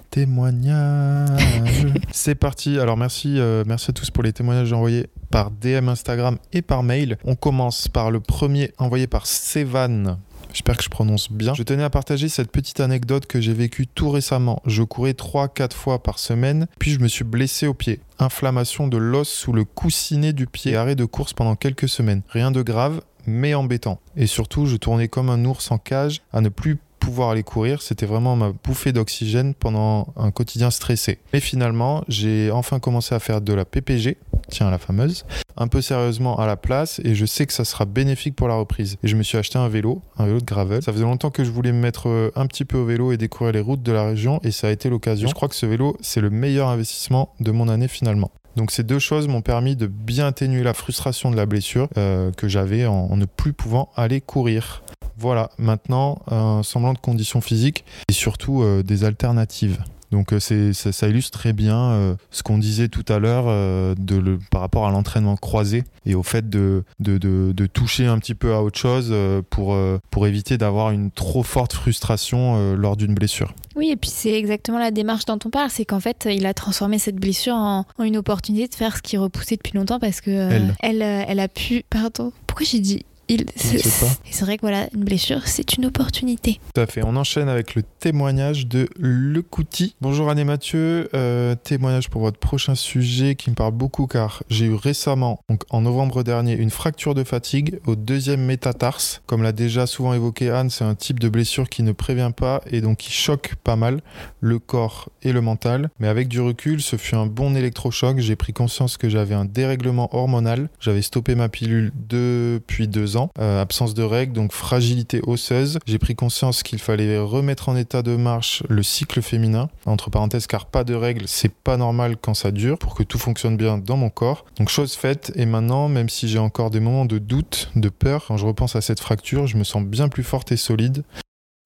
Témoignage. C'est parti. Alors merci, euh, merci à tous pour les témoignages envoyés par DM Instagram et par mail. On commence par le premier envoyé par Sevan. J'espère que je prononce bien. Je tenais à partager cette petite anecdote que j'ai vécue tout récemment. Je courais 3-4 fois par semaine, puis je me suis blessé au pied. Inflammation de l'os sous le coussinet du pied. Arrêt de course pendant quelques semaines. Rien de grave, mais embêtant. Et surtout, je tournais comme un ours en cage à ne plus pouvoir aller courir, c'était vraiment ma bouffée d'oxygène pendant un quotidien stressé. Et finalement, j'ai enfin commencé à faire de la PPG, tiens la fameuse, un peu sérieusement à la place et je sais que ça sera bénéfique pour la reprise. Et je me suis acheté un vélo, un vélo de gravel. Ça faisait longtemps que je voulais me mettre euh, un petit peu au vélo et découvrir les routes de la région et ça a été l'occasion. Je crois que ce vélo, c'est le meilleur investissement de mon année finalement. Donc ces deux choses m'ont permis de bien atténuer la frustration de la blessure euh, que j'avais en- en ne plus pouvant aller courir. Voilà, maintenant un semblant de condition physique et surtout euh, des alternatives. Donc euh, c'est, ça, ça illustre très bien euh, ce qu'on disait tout à l'heure euh, de le- par rapport à l'entraînement croisé et au fait de, de, de- de toucher un petit peu à autre chose euh, pour, pour éviter d'avoir une trop forte frustration lors d'une blessure. Oui, et puis c'est exactement la démarche dont on parle, c'est qu'en fait, il a transformé cette blessure en, en une opportunité de faire ce qui repoussait depuis longtemps parce que Elle. elle, elle a pu. Pardon, pourquoi j'ai dit Il, c'est vrai que voilà, une blessure, c'est une opportunité. Tout à fait. On enchaîne avec le témoignage de Le Couti. Bonjour Anne et Mathieu. Euh, témoignage pour votre prochain sujet qui me parle beaucoup car j'ai eu récemment, donc en novembre dernier, une fracture de fatigue au deuxième métatarse. Comme l'a déjà souvent évoqué Anne, c'est un type de blessure qui ne prévient pas et donc qui choque pas mal le corps et le mental. Mais avec du recul, ce fut un bon électrochoc. J'ai pris conscience que j'avais un dérèglement hormonal. J'avais stoppé ma pilule depuis deux ans. Euh, absence de règles, donc fragilité osseuse. J'ai pris conscience qu'il fallait remettre en état de marche le cycle féminin. Entre parenthèses, car pas de règles, c'est pas normal quand ça dure pour que tout fonctionne bien dans mon corps. Donc chose faite. Et maintenant, même si j'ai encore des moments de doute, de peur, quand je repense à cette fracture, je me sens bien plus forte et solide.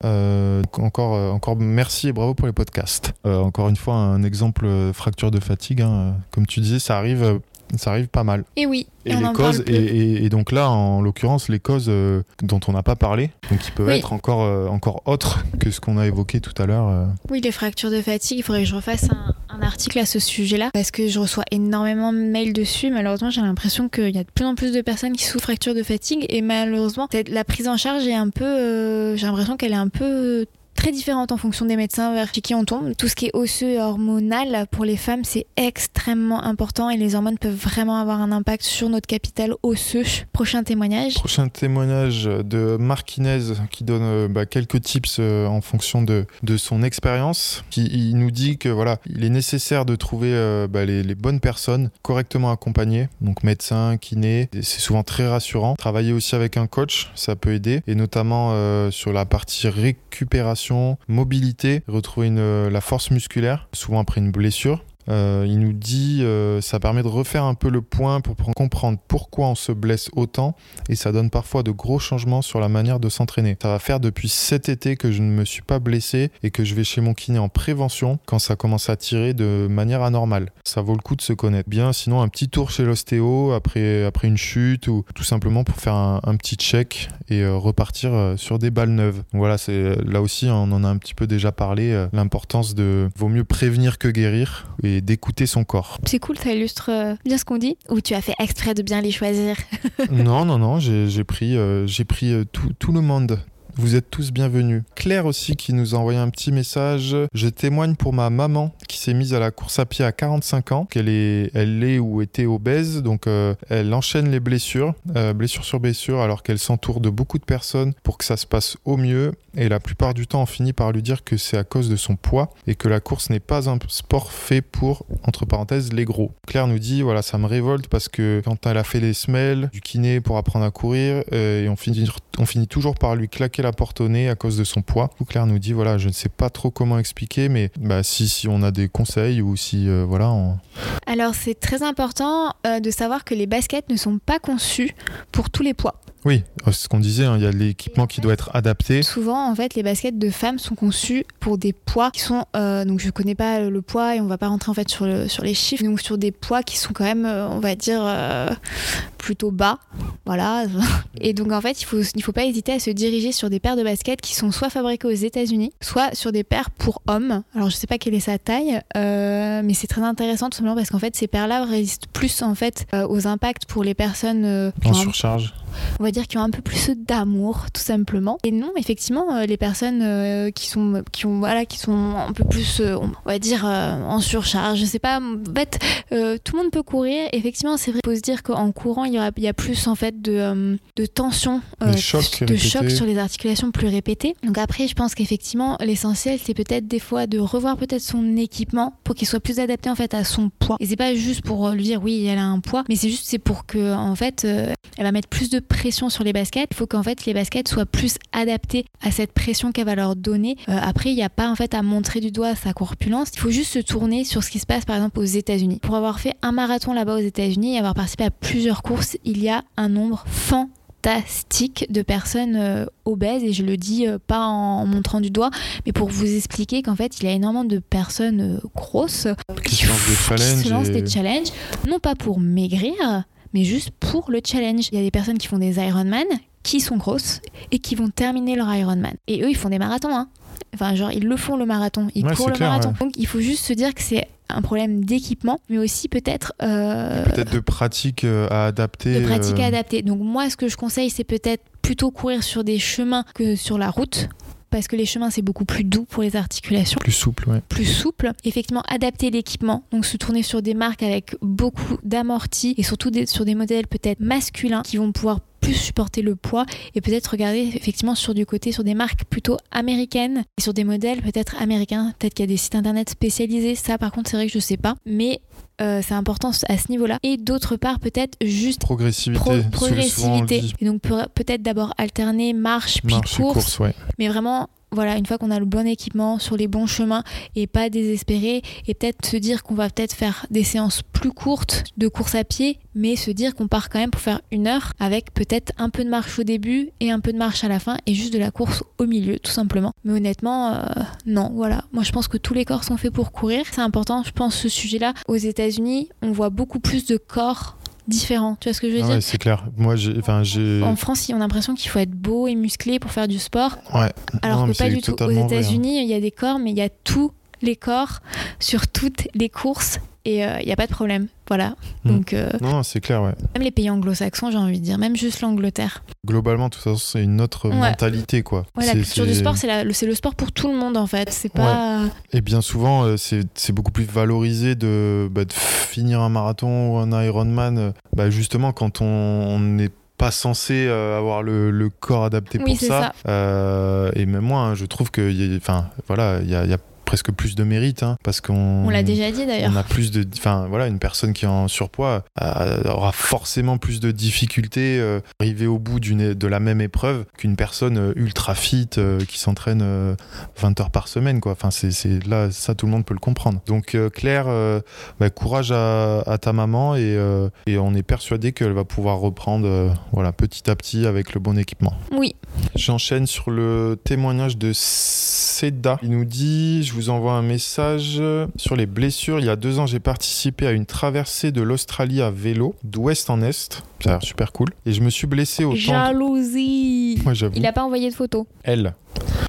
Euh, encore, euh, encore merci et bravo pour les podcasts. Encore une fois, un exemple fracture de fatigue. hein. Comme tu disais, ça arrive, ça arrive pas mal. Et oui, Et, les causes, et, et- et donc là, en l'occurrence, les causes euh, dont on n'a pas parlé, donc qui peuvent Oui. être encore, euh, encore autres que ce qu'on a évoqué tout à l'heure. euh. Oui, les fractures de fatigue, il faudrait que je refasse un, un article à ce sujet-là parce que je reçois énormément de mails dessus. Malheureusement, j'ai l'impression qu'il y a de plus en plus de personnes qui souffrent de fractures de fatigue et malheureusement, la prise en charge est un peu. j'ai l'impression qu'elle est un peu. Très différente en fonction des médecins vers qui on tombe. Tout ce qui est osseux et hormonal pour les femmes, c'est extrêmement important et les hormones peuvent vraiment avoir un impact sur notre capital osseux. Prochain témoignage. Prochain témoignage de Marquinez qui donne euh, bah, quelques tips euh, en fonction de, son expérience. Qui, il nous dit que voilà, il est nécessaire de trouver euh, bah, les, bonnes personnes correctement accompagnées, donc médecin, kiné. C'est souvent très rassurant. Travailler aussi avec un coach, ça peut aider, et notamment sur la partie récupération, mobilité, retrouver euh, la force musculaire, souvent après une blessure. Euh, il nous dit euh, ça permet de refaire un peu le point pour comprendre pourquoi on se blesse autant et ça donne parfois de gros changements sur la manière de s'entraîner. Ça va faire depuis cet été que je ne me suis pas blessé et que je vais chez mon kiné en prévention quand ça commence à tirer de manière anormale. Ça vaut le coup de se connaître bien, sinon un petit tour chez l'ostéo après, après une chute ou tout simplement pour faire un, petit check et euh, repartir euh, sur des balles neuves. Voilà, c'est là aussi on en a un petit peu déjà parlé, l'importance de vaut mieux prévenir que guérir d'écouter son corps. C'est cool, ça illustre euh, bien ce qu'on dit. Ou tu as fait exprès de bien les choisir? non, non, non, j'ai pris, euh, j'ai pris euh, tout, tout le monde. Vous êtes tous bienvenus. Claire aussi qui nous a envoyé un petit message. Je témoigne pour ma maman qui s'est mise à la course à pied à 45 ans, qu'elle est, elle est ou était obèse, donc euh, elle enchaîne les blessures, euh, blessure sur blessure, alors qu'elle s'entoure de beaucoup de personnes pour que ça se passe au mieux. Et la plupart du temps, on finit par lui dire que c'est à cause de son poids et que la course n'est pas un sport fait pour, entre parenthèses, les gros. Claire nous dit, voilà, ça me révolte parce que quand elle a fait les semelles, du kiné pour apprendre à courir, euh, et on finit, on finit toujours par lui claquer la porte au nez à cause de son poids. Claire nous dit, voilà, je ne sais pas trop comment expliquer, mais bah, si, si on a des conseils ou si, euh, voilà, on... Alors c'est très important euh, de savoir que les baskets ne sont pas conçues pour tous les poids. Oui, euh, c'est ce qu'on disait, hein, il y a l'équipement qui doit être adapté. Souvent, en fait, les baskets de femmes sont conçues pour des poids qui sont. euh, donc, je connais pas le poids et on va pas rentrer en fait sur, le- sur les chiffres. Donc, sur des poids qui sont quand même, euh, on va dire, euh, plutôt bas. Voilà. Et donc, en fait, il faut, il faut pas hésiter à se diriger sur des paires de baskets qui sont soit fabriquées aux États-Unis, soit sur des paires pour hommes. Alors, je sais pas quelle est sa taille, euh, mais c'est très intéressant tout simplement parce qu'en fait, ces paires-là résistent plus en fait aux impacts pour les personnes En surcharge. On va dire qui ont un peu plus d'amour tout simplement. Et non effectivement euh, les personnes euh, qui sont qui ont voilà qui sont un peu plus euh, on va dire en surcharge je sais pas en fait tout le monde peut courir. Effectivement c'est vrai il faut se dire qu'en courant il y, aura, il y a plus en fait de, de tension de chocs sur les articulations plus répétées. Donc après je pense qu'effectivement l'essentiel c'est peut-être des fois de revoir peut-être son équipement pour qu'il soit plus adapté en fait à son poids. Et c'est pas juste pour lui dire oui elle a un poids mais c'est juste c'est pour que en fait euh, elle va mettre plus de pression sur les baskets. Il faut qu'en fait les baskets soient plus adaptées à cette pression qu'elle va leur donner. Euh, après, il n'y a pas en fait à montrer du doigt sa corpulence. Il faut juste se tourner sur ce qui se passe par exemple aux États-Unis. Pour avoir fait un marathon là-bas aux États-Unis et avoir participé à plusieurs courses, il y a un nombre fantastique de personnes euh, obèses et je le dis euh, pas en, en montrant du doigt mais pour vous expliquer qu'en fait il y a énormément de personnes euh, grosses Qui se lancent des challenges qui se lancent et- des challenges non pas pour maigrir mais juste pour le challenge. Il y a des personnes qui font des Ironman, qui sont grosses et qui vont terminer leur Ironman. Et eux, ils font des marathons. Hein. Enfin, genre, ils le font le marathon, ils Ouais, courent le clair, marathon. ouais. Donc, il faut juste se dire que c'est un problème d'équipement, mais aussi peut-être euh, Peut-être de pratiques euh, à adapter. de pratique euh, à adapter. Donc, moi, ce que je conseille, c'est peut-être plutôt courir sur des chemins que sur la route. Parce que les chemins, c'est beaucoup plus doux pour les articulations Plus souple, ouais. plus souple. Effectivement, adapter l'équipement, donc se tourner sur des marques avec beaucoup d'amortis et surtout des- sur des modèles peut-être masculins qui vont pouvoir plus supporter le poids et peut-être regarder effectivement sur du côté sur des marques plutôt américaines et sur des modèles peut-être américains. Peut-être qu'il y a des sites internet spécialisés. Ça, par contre, c'est vrai que je sais pas, mais euh, c'est important à ce niveau-là. Et d'autre part, peut-être juste Progressivité. pro- progressivité. Et donc peut- peut-être d'abord alterner marche puis Marche course course, ouais. mais vraiment, voilà, une fois qu'on a le bon équipement sur les bons chemins et pas désespérer et peut-être se dire qu'on va peut-être faire des séances plus courtes de course à pied, mais se dire qu'on part quand même pour faire une heure avec peut-être un peu de marche au début et un peu de marche à la fin et juste de la course au milieu, tout simplement. Mais honnêtement, euh, non, voilà. Moi, je pense que tous les corps sont faits pour courir. C'est important, je pense, ce sujet-là. Aux États-Unis, on voit beaucoup plus de corps différents. Tu vois ce que je veux Ah dire ouais, c'est clair. Moi. Enfin, j'ai. En France, on a l'impression qu'il faut être beau et musclé pour faire du sport. Ouais. Alors Non, que pas du tout. Aux hein. États-Unis, il y a des corps, mais il y a tous les corps sur toutes les courses et euh, il n'y a pas de problème. Voilà. Mm. Donc, euh, Non, c'est clair, ouais. même les pays anglo-saxons, j'ai envie de dire, même juste l'Angleterre. Globalement, de toute façon, c'est une autre Ouais. mentalité, quoi. Ouais, la culture du sport, c'est la- le, sport pour tout le monde en fait. C'est pas. Et bien souvent, euh, c'est beaucoup plus valorisé de, bah, de finir un marathon ou un Ironman, euh, bah, justement, quand on n'est pas censé euh, avoir le, le corps adapté Oui, pour ça. ça. Euh, et même moi, hein, je trouve qu'il enfin, voilà, il y a, y a presque plus de mérite, hein, parce qu'on On l'a déjà dit d'ailleurs. on a plus de enfin voilà une personne qui est en surpoids euh, aura forcément plus de difficultés euh, arriver au bout d'une de la même épreuve qu'une personne euh, ultra fit euh, qui s'entraîne euh, 20 heures par semaine quoi enfin c'est c'est- là ça tout le monde peut le comprendre donc euh, Claire euh, bah, courage à, à ta maman et, euh, et on est persuadé qu'elle va pouvoir reprendre euh, voilà petit à petit avec le bon équipement Oui. J'enchaîne sur le témoignage de Seda. Il nous dit Je vous envoie un message sur les blessures. Il y a deux ans, j'ai participé à une traversée de l'Australie à vélo, d'ouest en est. Ça a l'air super cool. Et je me suis blessé au. Jalousie. Moi, j'avoue. Il a pas envoyé de photo. Elle.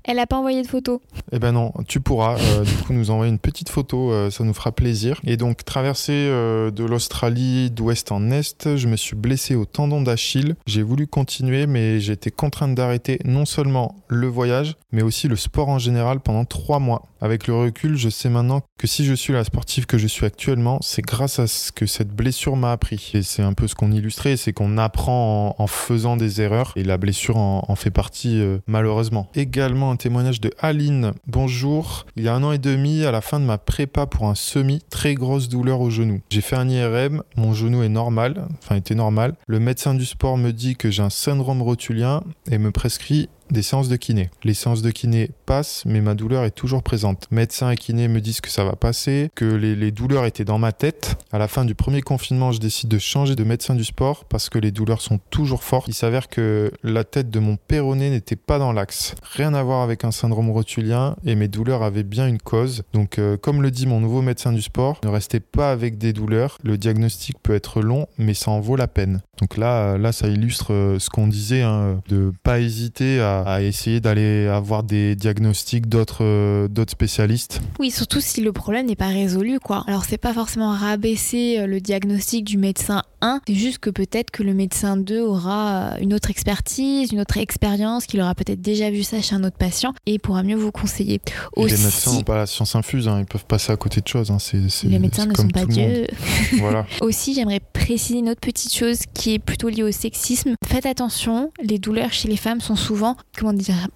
Elle a pas envoyé de photo. Eh ben non, tu pourras euh, du coup nous envoyer une petite photo, euh, ça nous fera plaisir. Et donc traversée euh, de l'Australie d'ouest en est, je me suis blessé au tendon d'Achille. J'ai voulu continuer, mais j'ai été contrainte d'arrêter non seulement le voyage, mais aussi le sport en général pendant trois mois. Avec le recul, je sais maintenant que si je suis la sportive que je suis actuellement, c'est grâce à ce que cette blessure m'a appris. Et c'est un peu ce qu'on illustrait, c'est qu'on apprend en, faisant des erreurs, et la blessure en, fait partie malheureusement. Un témoignage de Aline. Bonjour. Il y a un an et demi, à la fin de ma prépa pour un semi, très grosse douleur au genou. J'ai fait un IRM, mon genou est normal, enfin était normal. Le médecin du sport me dit que j'ai un syndrome rotulien et me prescrit des séances de kiné. Les séances de kiné passent, mais ma douleur est toujours présente. Médecin et kiné me disent que ça va passer, que les, douleurs étaient dans ma tête. À la fin du premier confinement, je décide de changer de médecin du sport parce que les douleurs sont toujours fortes. Il s'avère que la tête de mon péroné n'était pas dans l'axe. Rien à voir avec un syndrome rotulien et mes douleurs avaient bien une cause. Donc, euh, comme le dit mon nouveau médecin du sport, ne restez pas avec des douleurs. Le diagnostic peut être long, mais ça en vaut la peine. Donc là, là, ça illustre euh, ce qu'on disait, hein, de pas hésiter à, à essayer d'aller avoir des diagnostics d'autres euh, d'autres spécialistes. Oui, surtout si le problème n'est pas résolu, quoi. Alors, c'est pas forcément rabaisser euh, le diagnostic du médecin 1, c'est juste que peut-être que le médecin 2 aura euh, une autre expertise, une autre expérience, qu'il aura peut-être déjà vu ça chez un autre patient et pourra mieux vous conseiller. Et les médecins n'ont pas la science infuse, hein, ils peuvent passer à côté de choses. hein, les médecins ne comme sont pas tout le monde. Dieu. Voilà. Aussi, j'aimerais préciser une autre petite chose qui est plutôt liée au sexisme. Faites attention, les douleurs chez les femmes sont souvent, comment dire,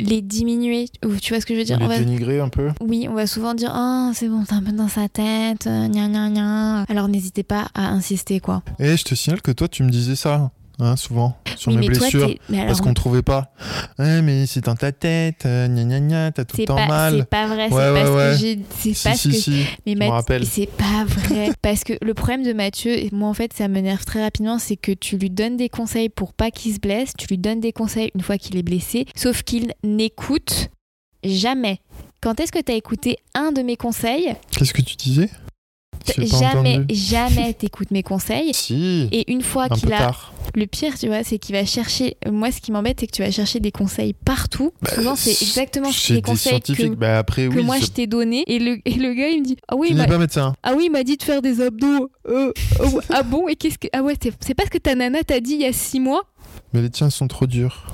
les diminuer. Ou Tu vois ce que je veux dire les On va- dénigrer un peu. Oui, on va souvent dire Ah, c'est bon, c'est un peu dans sa tête, euh, gna gna gna. Alors n'hésitez pas à insister, quoi. Et je te signale que toi, tu me disais ça, hein, souvent, sur oui, mes toi, blessures. alors, parce qu'on trouvait pas. Ouais, mais c'est dans ta tête, euh, gna gna gna, t'as tout c'est le temps pas, mal. c'est pas vrai, Ouais, c'est ouais, pas ce que j'ai. C'est Si, pas si, ce que si. Mais je me Math- rappelle. c'est pas vrai. Parce que le problème de Mathieu, et moi en fait ça m'énerve très rapidement, c'est que tu lui donnes des conseils pour pas qu'il se blesse, tu lui donnes des conseils une fois qu'il est blessé, sauf qu'il n'écoute jamais. Quand est-ce que tu as écouté un de mes conseils? Qu'est-ce que tu disais? Jamais, jamais t'écoutes mes conseils. Si, Et une fois un qu'il a tard. Le pire, tu vois, c'est qu'il va chercher. Moi, ce qui m'embête, c'est que tu vas chercher des conseils partout. Souvent, c'est exactement les des conseils que, bah après, que oui. moi je t'ai donné. Et le, et le gars, il me dit Ah oui, il pas médecin. ah oui, il m'a dit de faire des abdos. Euh, oh, ah bon Et qu'est-ce que. Ah ouais, c'est c'est pas ce que ta nana t'a dit il y a six mois? Mais les tiens sont trop durs.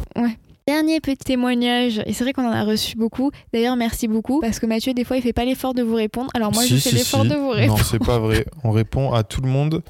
Dernier petit témoignage, et c'est vrai qu'on en a reçu beaucoup. D'ailleurs, merci beaucoup, parce que Mathieu, des fois, il fait pas l'effort de vous répondre. Alors moi, Si, je fais si, l'effort si. de vous Non, répondre. c'est pas vrai. On répond à tout le monde,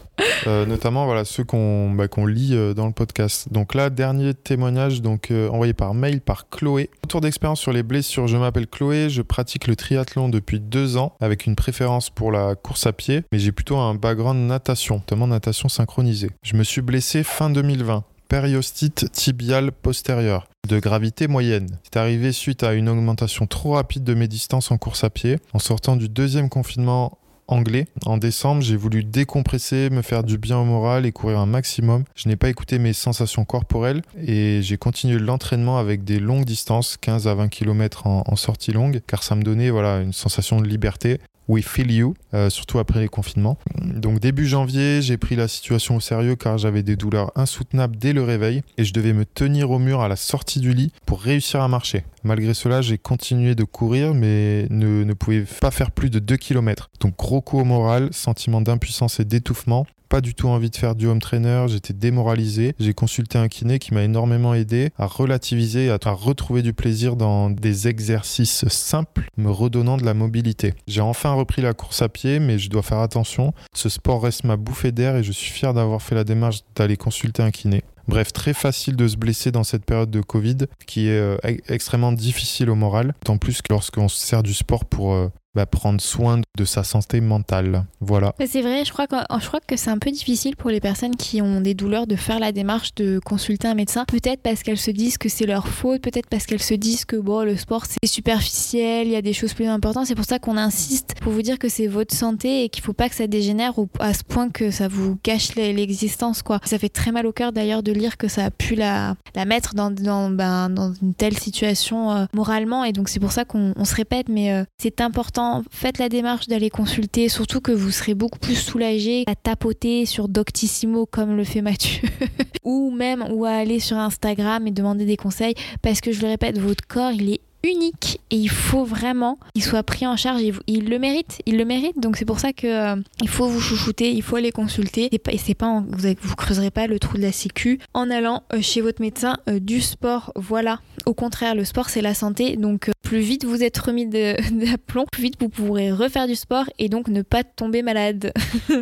euh, notamment voilà ceux qu'on bah, qu'on lit euh, dans le podcast. Donc là, dernier témoignage donc euh, envoyé par mail par Chloé. Retour d'expérience sur les blessures. Je m'appelle Chloé, je pratique le triathlon depuis deux ans avec une préférence pour la course à pied, mais j'ai plutôt un background natation, notamment natation synchronisée. Je me suis blessé fin 2020. Périostite tibiale postérieure de gravité moyenne. C'est arrivé suite à une augmentation trop rapide de mes distances en course à pied. En sortant du deuxième confinement anglais, en décembre, j'ai voulu décompresser, me faire du bien au moral et courir un maximum. Je n'ai pas écouté mes sensations corporelles et j'ai continué l'entraînement avec des longues distances, 15 à 20 km en, en sortie longue, car ça me donnait voilà, une sensation de liberté. We feel you, euh, surtout après les confinements. Donc début janvier, j'ai pris la situation au sérieux car j'avais des douleurs insoutenables dès le réveil et je devais me tenir au mur à la sortie du lit pour réussir à marcher. Malgré cela, j'ai continué de courir mais ne, ne pouvais pas faire plus de 2 km. Donc gros coup au moral, sentiment d'impuissance et d'étouffement. Pas du tout envie de faire du home trainer, j'étais démoralisé. J'ai consulté un kiné qui m'a énormément aidé à relativiser, à, à retrouver du plaisir dans des exercices simples, me redonnant de la mobilité. J'ai enfin repris la course à pied, mais je dois faire attention. Ce sport reste ma bouffée d'air et je suis fier d'avoir fait la démarche d'aller consulter un kiné. Bref, très facile de se blesser dans cette période de Covid qui est euh, extrêmement difficile au moral, tant plus que lorsqu'on se sert du sport pour euh, bah, prendre soin de sa santé mentale. Voilà. C'est vrai, je crois, que, c'est un peu difficile pour les personnes qui ont des douleurs de faire la démarche de consulter un médecin. Peut-être parce qu'elles se disent que c'est leur faute, peut-être parce qu'elles se disent que bon, le sport c'est superficiel, il y a des choses plus importantes. C'est pour ça qu'on insiste pour vous dire que c'est votre santé et qu'il faut pas que ça dégénère à ce point que ça vous gâche l'e- l'existence. Ça fait très mal au cœur d'ailleurs de lire que ça a pu la, mettre ben, dans une telle situation euh, moralement. Et donc c'est pour ça qu'on on se répète, mais euh, c'est important. Faites la démarche d'aller consulter, surtout que vous serez beaucoup plus soulagé à tapoter sur Doctissimo comme le fait Mathieu, ou même ou à aller sur Instagram et demander des conseils, parce que je le répète, votre corps il est unique et il faut vraiment qu'il soit pris en charge. Il le mérite il le mérite. Donc c'est pour ça que euh, il faut vous chouchouter il faut aller consulter. Et c'est pas vous, vous creuserez pas le trou de la sécu en allant euh, chez votre médecin euh, du sport. Voilà. Au contraire le sport c'est la santé. Donc plus vite vous êtes remis d'aplomb plus vite vous pourrez refaire du sport et donc ne pas tomber malade.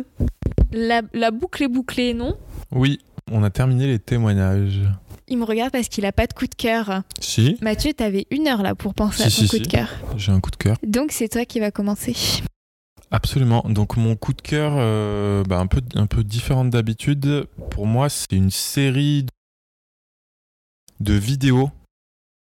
La, la boucle est bouclée non? Oui, on a terminé les témoignages. Il me regarde parce qu'il a pas de coup de cœur Si, Mathieu t'avais une heure là pour penser à ton si, coup si. de cœur j'ai un coup de cœur. donc c'est toi qui va commencer Absolument. Donc mon coup de cœur, euh, bah, un peu un peu différente d'habitude. Pour moi, c'est une série de vidéos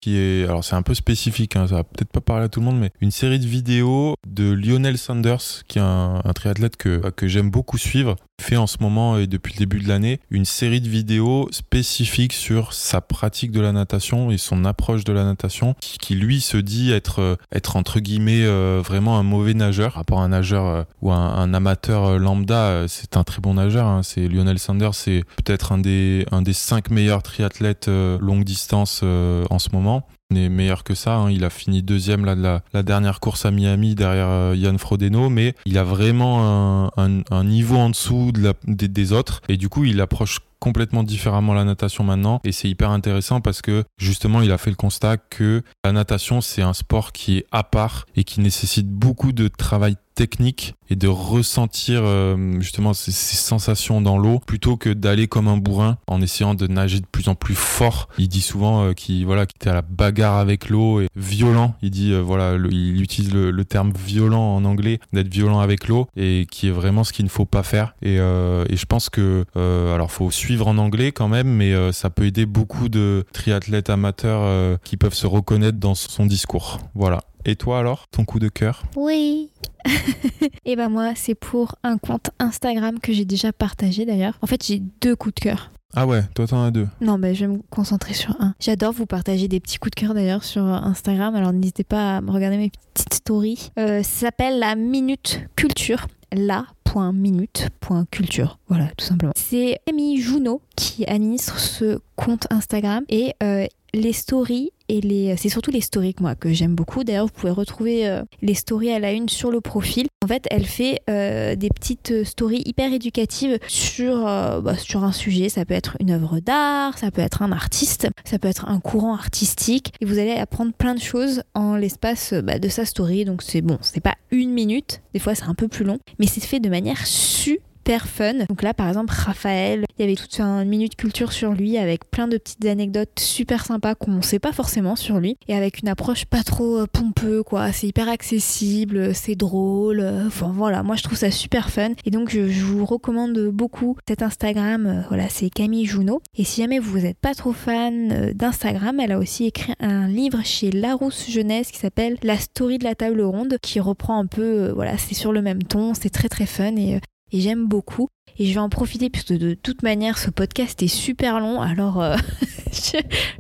qui est, alors c'est un peu spécifique, hein, ça va peut-être pas parler à tout le monde, mais une série de vidéos de Lionel Sanders, qui est un, un triathlète que, que j'aime beaucoup suivre, fait en ce moment et depuis le début de l'année une série de vidéos spécifiques sur sa pratique de la natation et son approche de la natation, qui, lui se dit être, euh, être entre guillemets euh, vraiment un mauvais nageur, par rapport à un nageur euh, ou un, amateur lambda, c'est un très bon nageur. hein. c'est Lionel Sanders, c'est peut-être un des, un des cinq meilleurs triathlètes longue distance en ce moment est meilleur que ça. hein. Il a fini deuxième de la, dernière course à Miami derrière euh, Yann Frodeno, mais il a vraiment un, niveau en dessous des autres. Et du coup, il approche complètement différemment la natation maintenant. Et c'est hyper intéressant parce que justement, il a fait le constat que la natation, c'est un sport qui est à part et qui nécessite beaucoup de travail technique et de ressentir euh, justement ces, sensations dans l'eau plutôt que d'aller comme un bourrin en essayant de nager de plus en plus fort. Il dit souvent euh, qu'il voilà, qu'il était à la bagarre avec l'eau et violent. Il dit euh, voilà, il utilise le, le terme violent en anglais, d'être violent avec l'eau et qui est vraiment ce qu'il ne faut pas faire. Et, et je pense que alors faut suivre en anglais quand même, mais euh, ça peut aider beaucoup de triathlètes amateurs euh, qui peuvent se reconnaître dans son discours. Voilà. Et toi alors, ton coup de cœur? Oui. Et ben moi, c'est pour un compte Instagram que j'ai déjà partagé d'ailleurs. En fait, j'ai deux coups de cœur. Ah ouais, toi t'en as deux. Non, ben je vais me concentrer sur un. J'adore vous partager des petits coups de cœur d'ailleurs sur Instagram. Alors n'hésitez pas à me regarder mes petites stories. Euh, ça s'appelle la Minute Culture. La .minute.culture. Voilà, tout simplement. C'est Amy Junot qui administre ce compte Instagram et euh, les stories et c'est surtout les stories que moi que j'aime beaucoup. D'ailleurs vous pouvez retrouver euh, les stories à la une sur le profil. En fait elle fait euh, des petites stories hyper éducatives sur euh, bah, sur un sujet. Ça peut être une œuvre d'art ça peut être un artiste ça peut être un courant artistique. Et vous allez apprendre plein de choses en l'espace bah, de sa story. Donc c'est bon c'est pas une minute. Des fois c'est un peu plus long. Mais c'est fait de manière super super fun. Donc là, par exemple, Raphaël, il y avait toute une minute culture sur lui avec plein de petites anecdotes super sympas qu'on ne sait pas forcément sur lui et avec une approche pas trop euh, pompeux, quoi. C'est hyper accessible, c'est drôle. euh, Enfin voilà, moi je trouve ça super fun et donc je, vous recommande beaucoup cet Instagram. euh, Voilà, c'est Camille Junot. Et si jamais vous n'êtes pas trop fan euh, d'Instagram, elle a aussi écrit un livre chez Larousse Jeunesse qui s'appelle La story de la table ronde qui reprend un peu, euh, voilà, c'est sur le même ton, c'est très très fun et euh, et j'aime beaucoup. Et je vais en profiter puisque de toute manière ce podcast est super long, alors euh,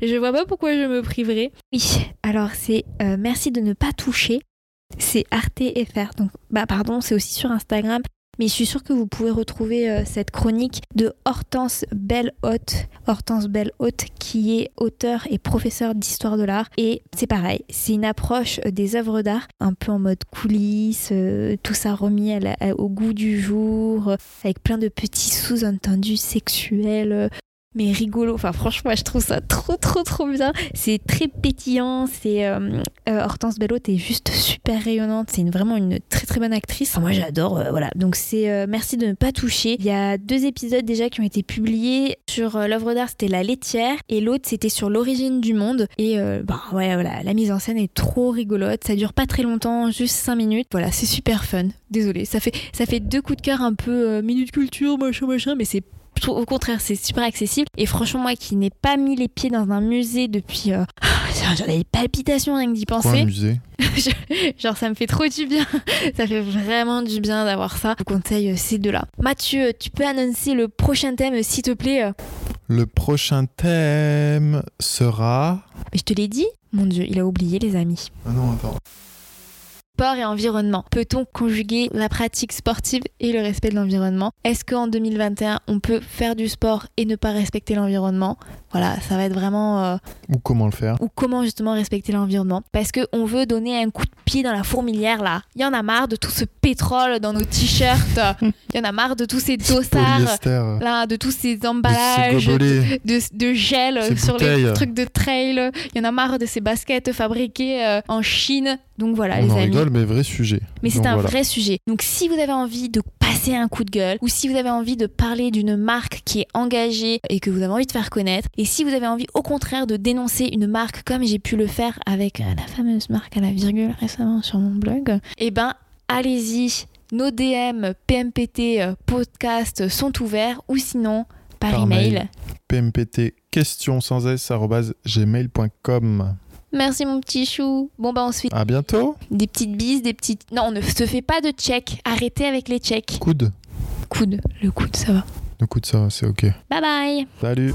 je, vois pas pourquoi je me priverai. Oui, alors c'est euh, merci de ne pas toucher. C'est Arte FR. Donc bah pardon, c'est aussi sur Instagram. Mais je suis sûre que vous pouvez retrouver euh, cette chronique de Hortense Belle-Haute, Hortense Belle-Haute, qui est auteur et professeur d'histoire de l'art. Et c'est pareil, c'est une approche euh, des œuvres d'art, un peu en mode coulisses, euh, tout ça remis au goût du jour, euh, avec plein de petits sous-entendus sexuels. Mais rigolo, enfin franchement je trouve ça trop trop trop bien, c'est très pétillant, c'est euh, euh, Hortense Bellotte est juste super rayonnante, c'est vraiment une très très bonne actrice, Enfin, moi j'adore, euh, voilà, donc c'est merci de ne pas toucher, il y a deux épisodes déjà qui ont été publiés sur l'œuvre d'art, c'était La laitière, et l'autre c'était sur l'origine du monde, et bah ouais voilà, la mise en scène est trop rigolote, ça dure pas très longtemps, juste 5 minutes, voilà c'est super fun, désolé, ça fait, ça fait deux coups de cœur un peu minute culture, machin machin, mais c'est je trouve- au contraire, c'est super accessible. Et franchement, moi qui n'ai pas mis les pieds dans un musée depuis. euh, J'en ai des palpitations rien que d'y Quoi, un penser. musée Genre, ça me fait trop du bien. ça fait vraiment du bien d'avoir ça. Je vous conseille euh, ces deux-là. Mathieu, tu peux annoncer le prochain thème, euh, s'il te plaît euh? Le prochain thème sera. Mais je te l'ai dit Mon Dieu, il a oublié, les amis. Ah non, attends. Sport et environnement. Peut-on conjuguer la pratique sportive et le respect de l'environnement? Est-ce qu'en 2021, on peut faire du sport et ne pas respecter l'environnement? Voilà, ça va être vraiment... euh, Ou comment le faire? ou comment justement respecter l'environnement? Parce qu'on veut donner un coup de pied dans la fourmilière là. Il y en a marre de tout ce pétrole dans nos t-shirts. Il y en a marre de tous ces dossards. Là, de tous ces emballages de, de gel Ces sur bouteilles. les trucs de trail. Il y en a marre de ces baskets fabriquées euh, en Chine. Donc voilà, On les en amis. rigole, mais vrai sujet. Mais c'est un voilà. vrai sujet. Donc si vous avez envie de passer un coup de gueule, ou si vous avez envie de parler d'une marque qui est engagée et que vous avez envie de faire connaître, et si vous avez envie au contraire de dénoncer une marque comme j'ai pu le faire avec euh, la fameuse marque à la virgule récemment sur mon blog, eh ben allez-y. Nos DM PMPT euh, podcast sont ouverts ou sinon par, Par email. mail. PMPT question sans s gmail.com. Merci mon petit chou. Bon bah on se fait À bientôt. des petites bises, des petites... Non, on ne se fait pas de check. Arrêtez avec les checks. Coude. Coude, le coude, ça va. Le coude, ça, c'est ok. Bye bye Salut.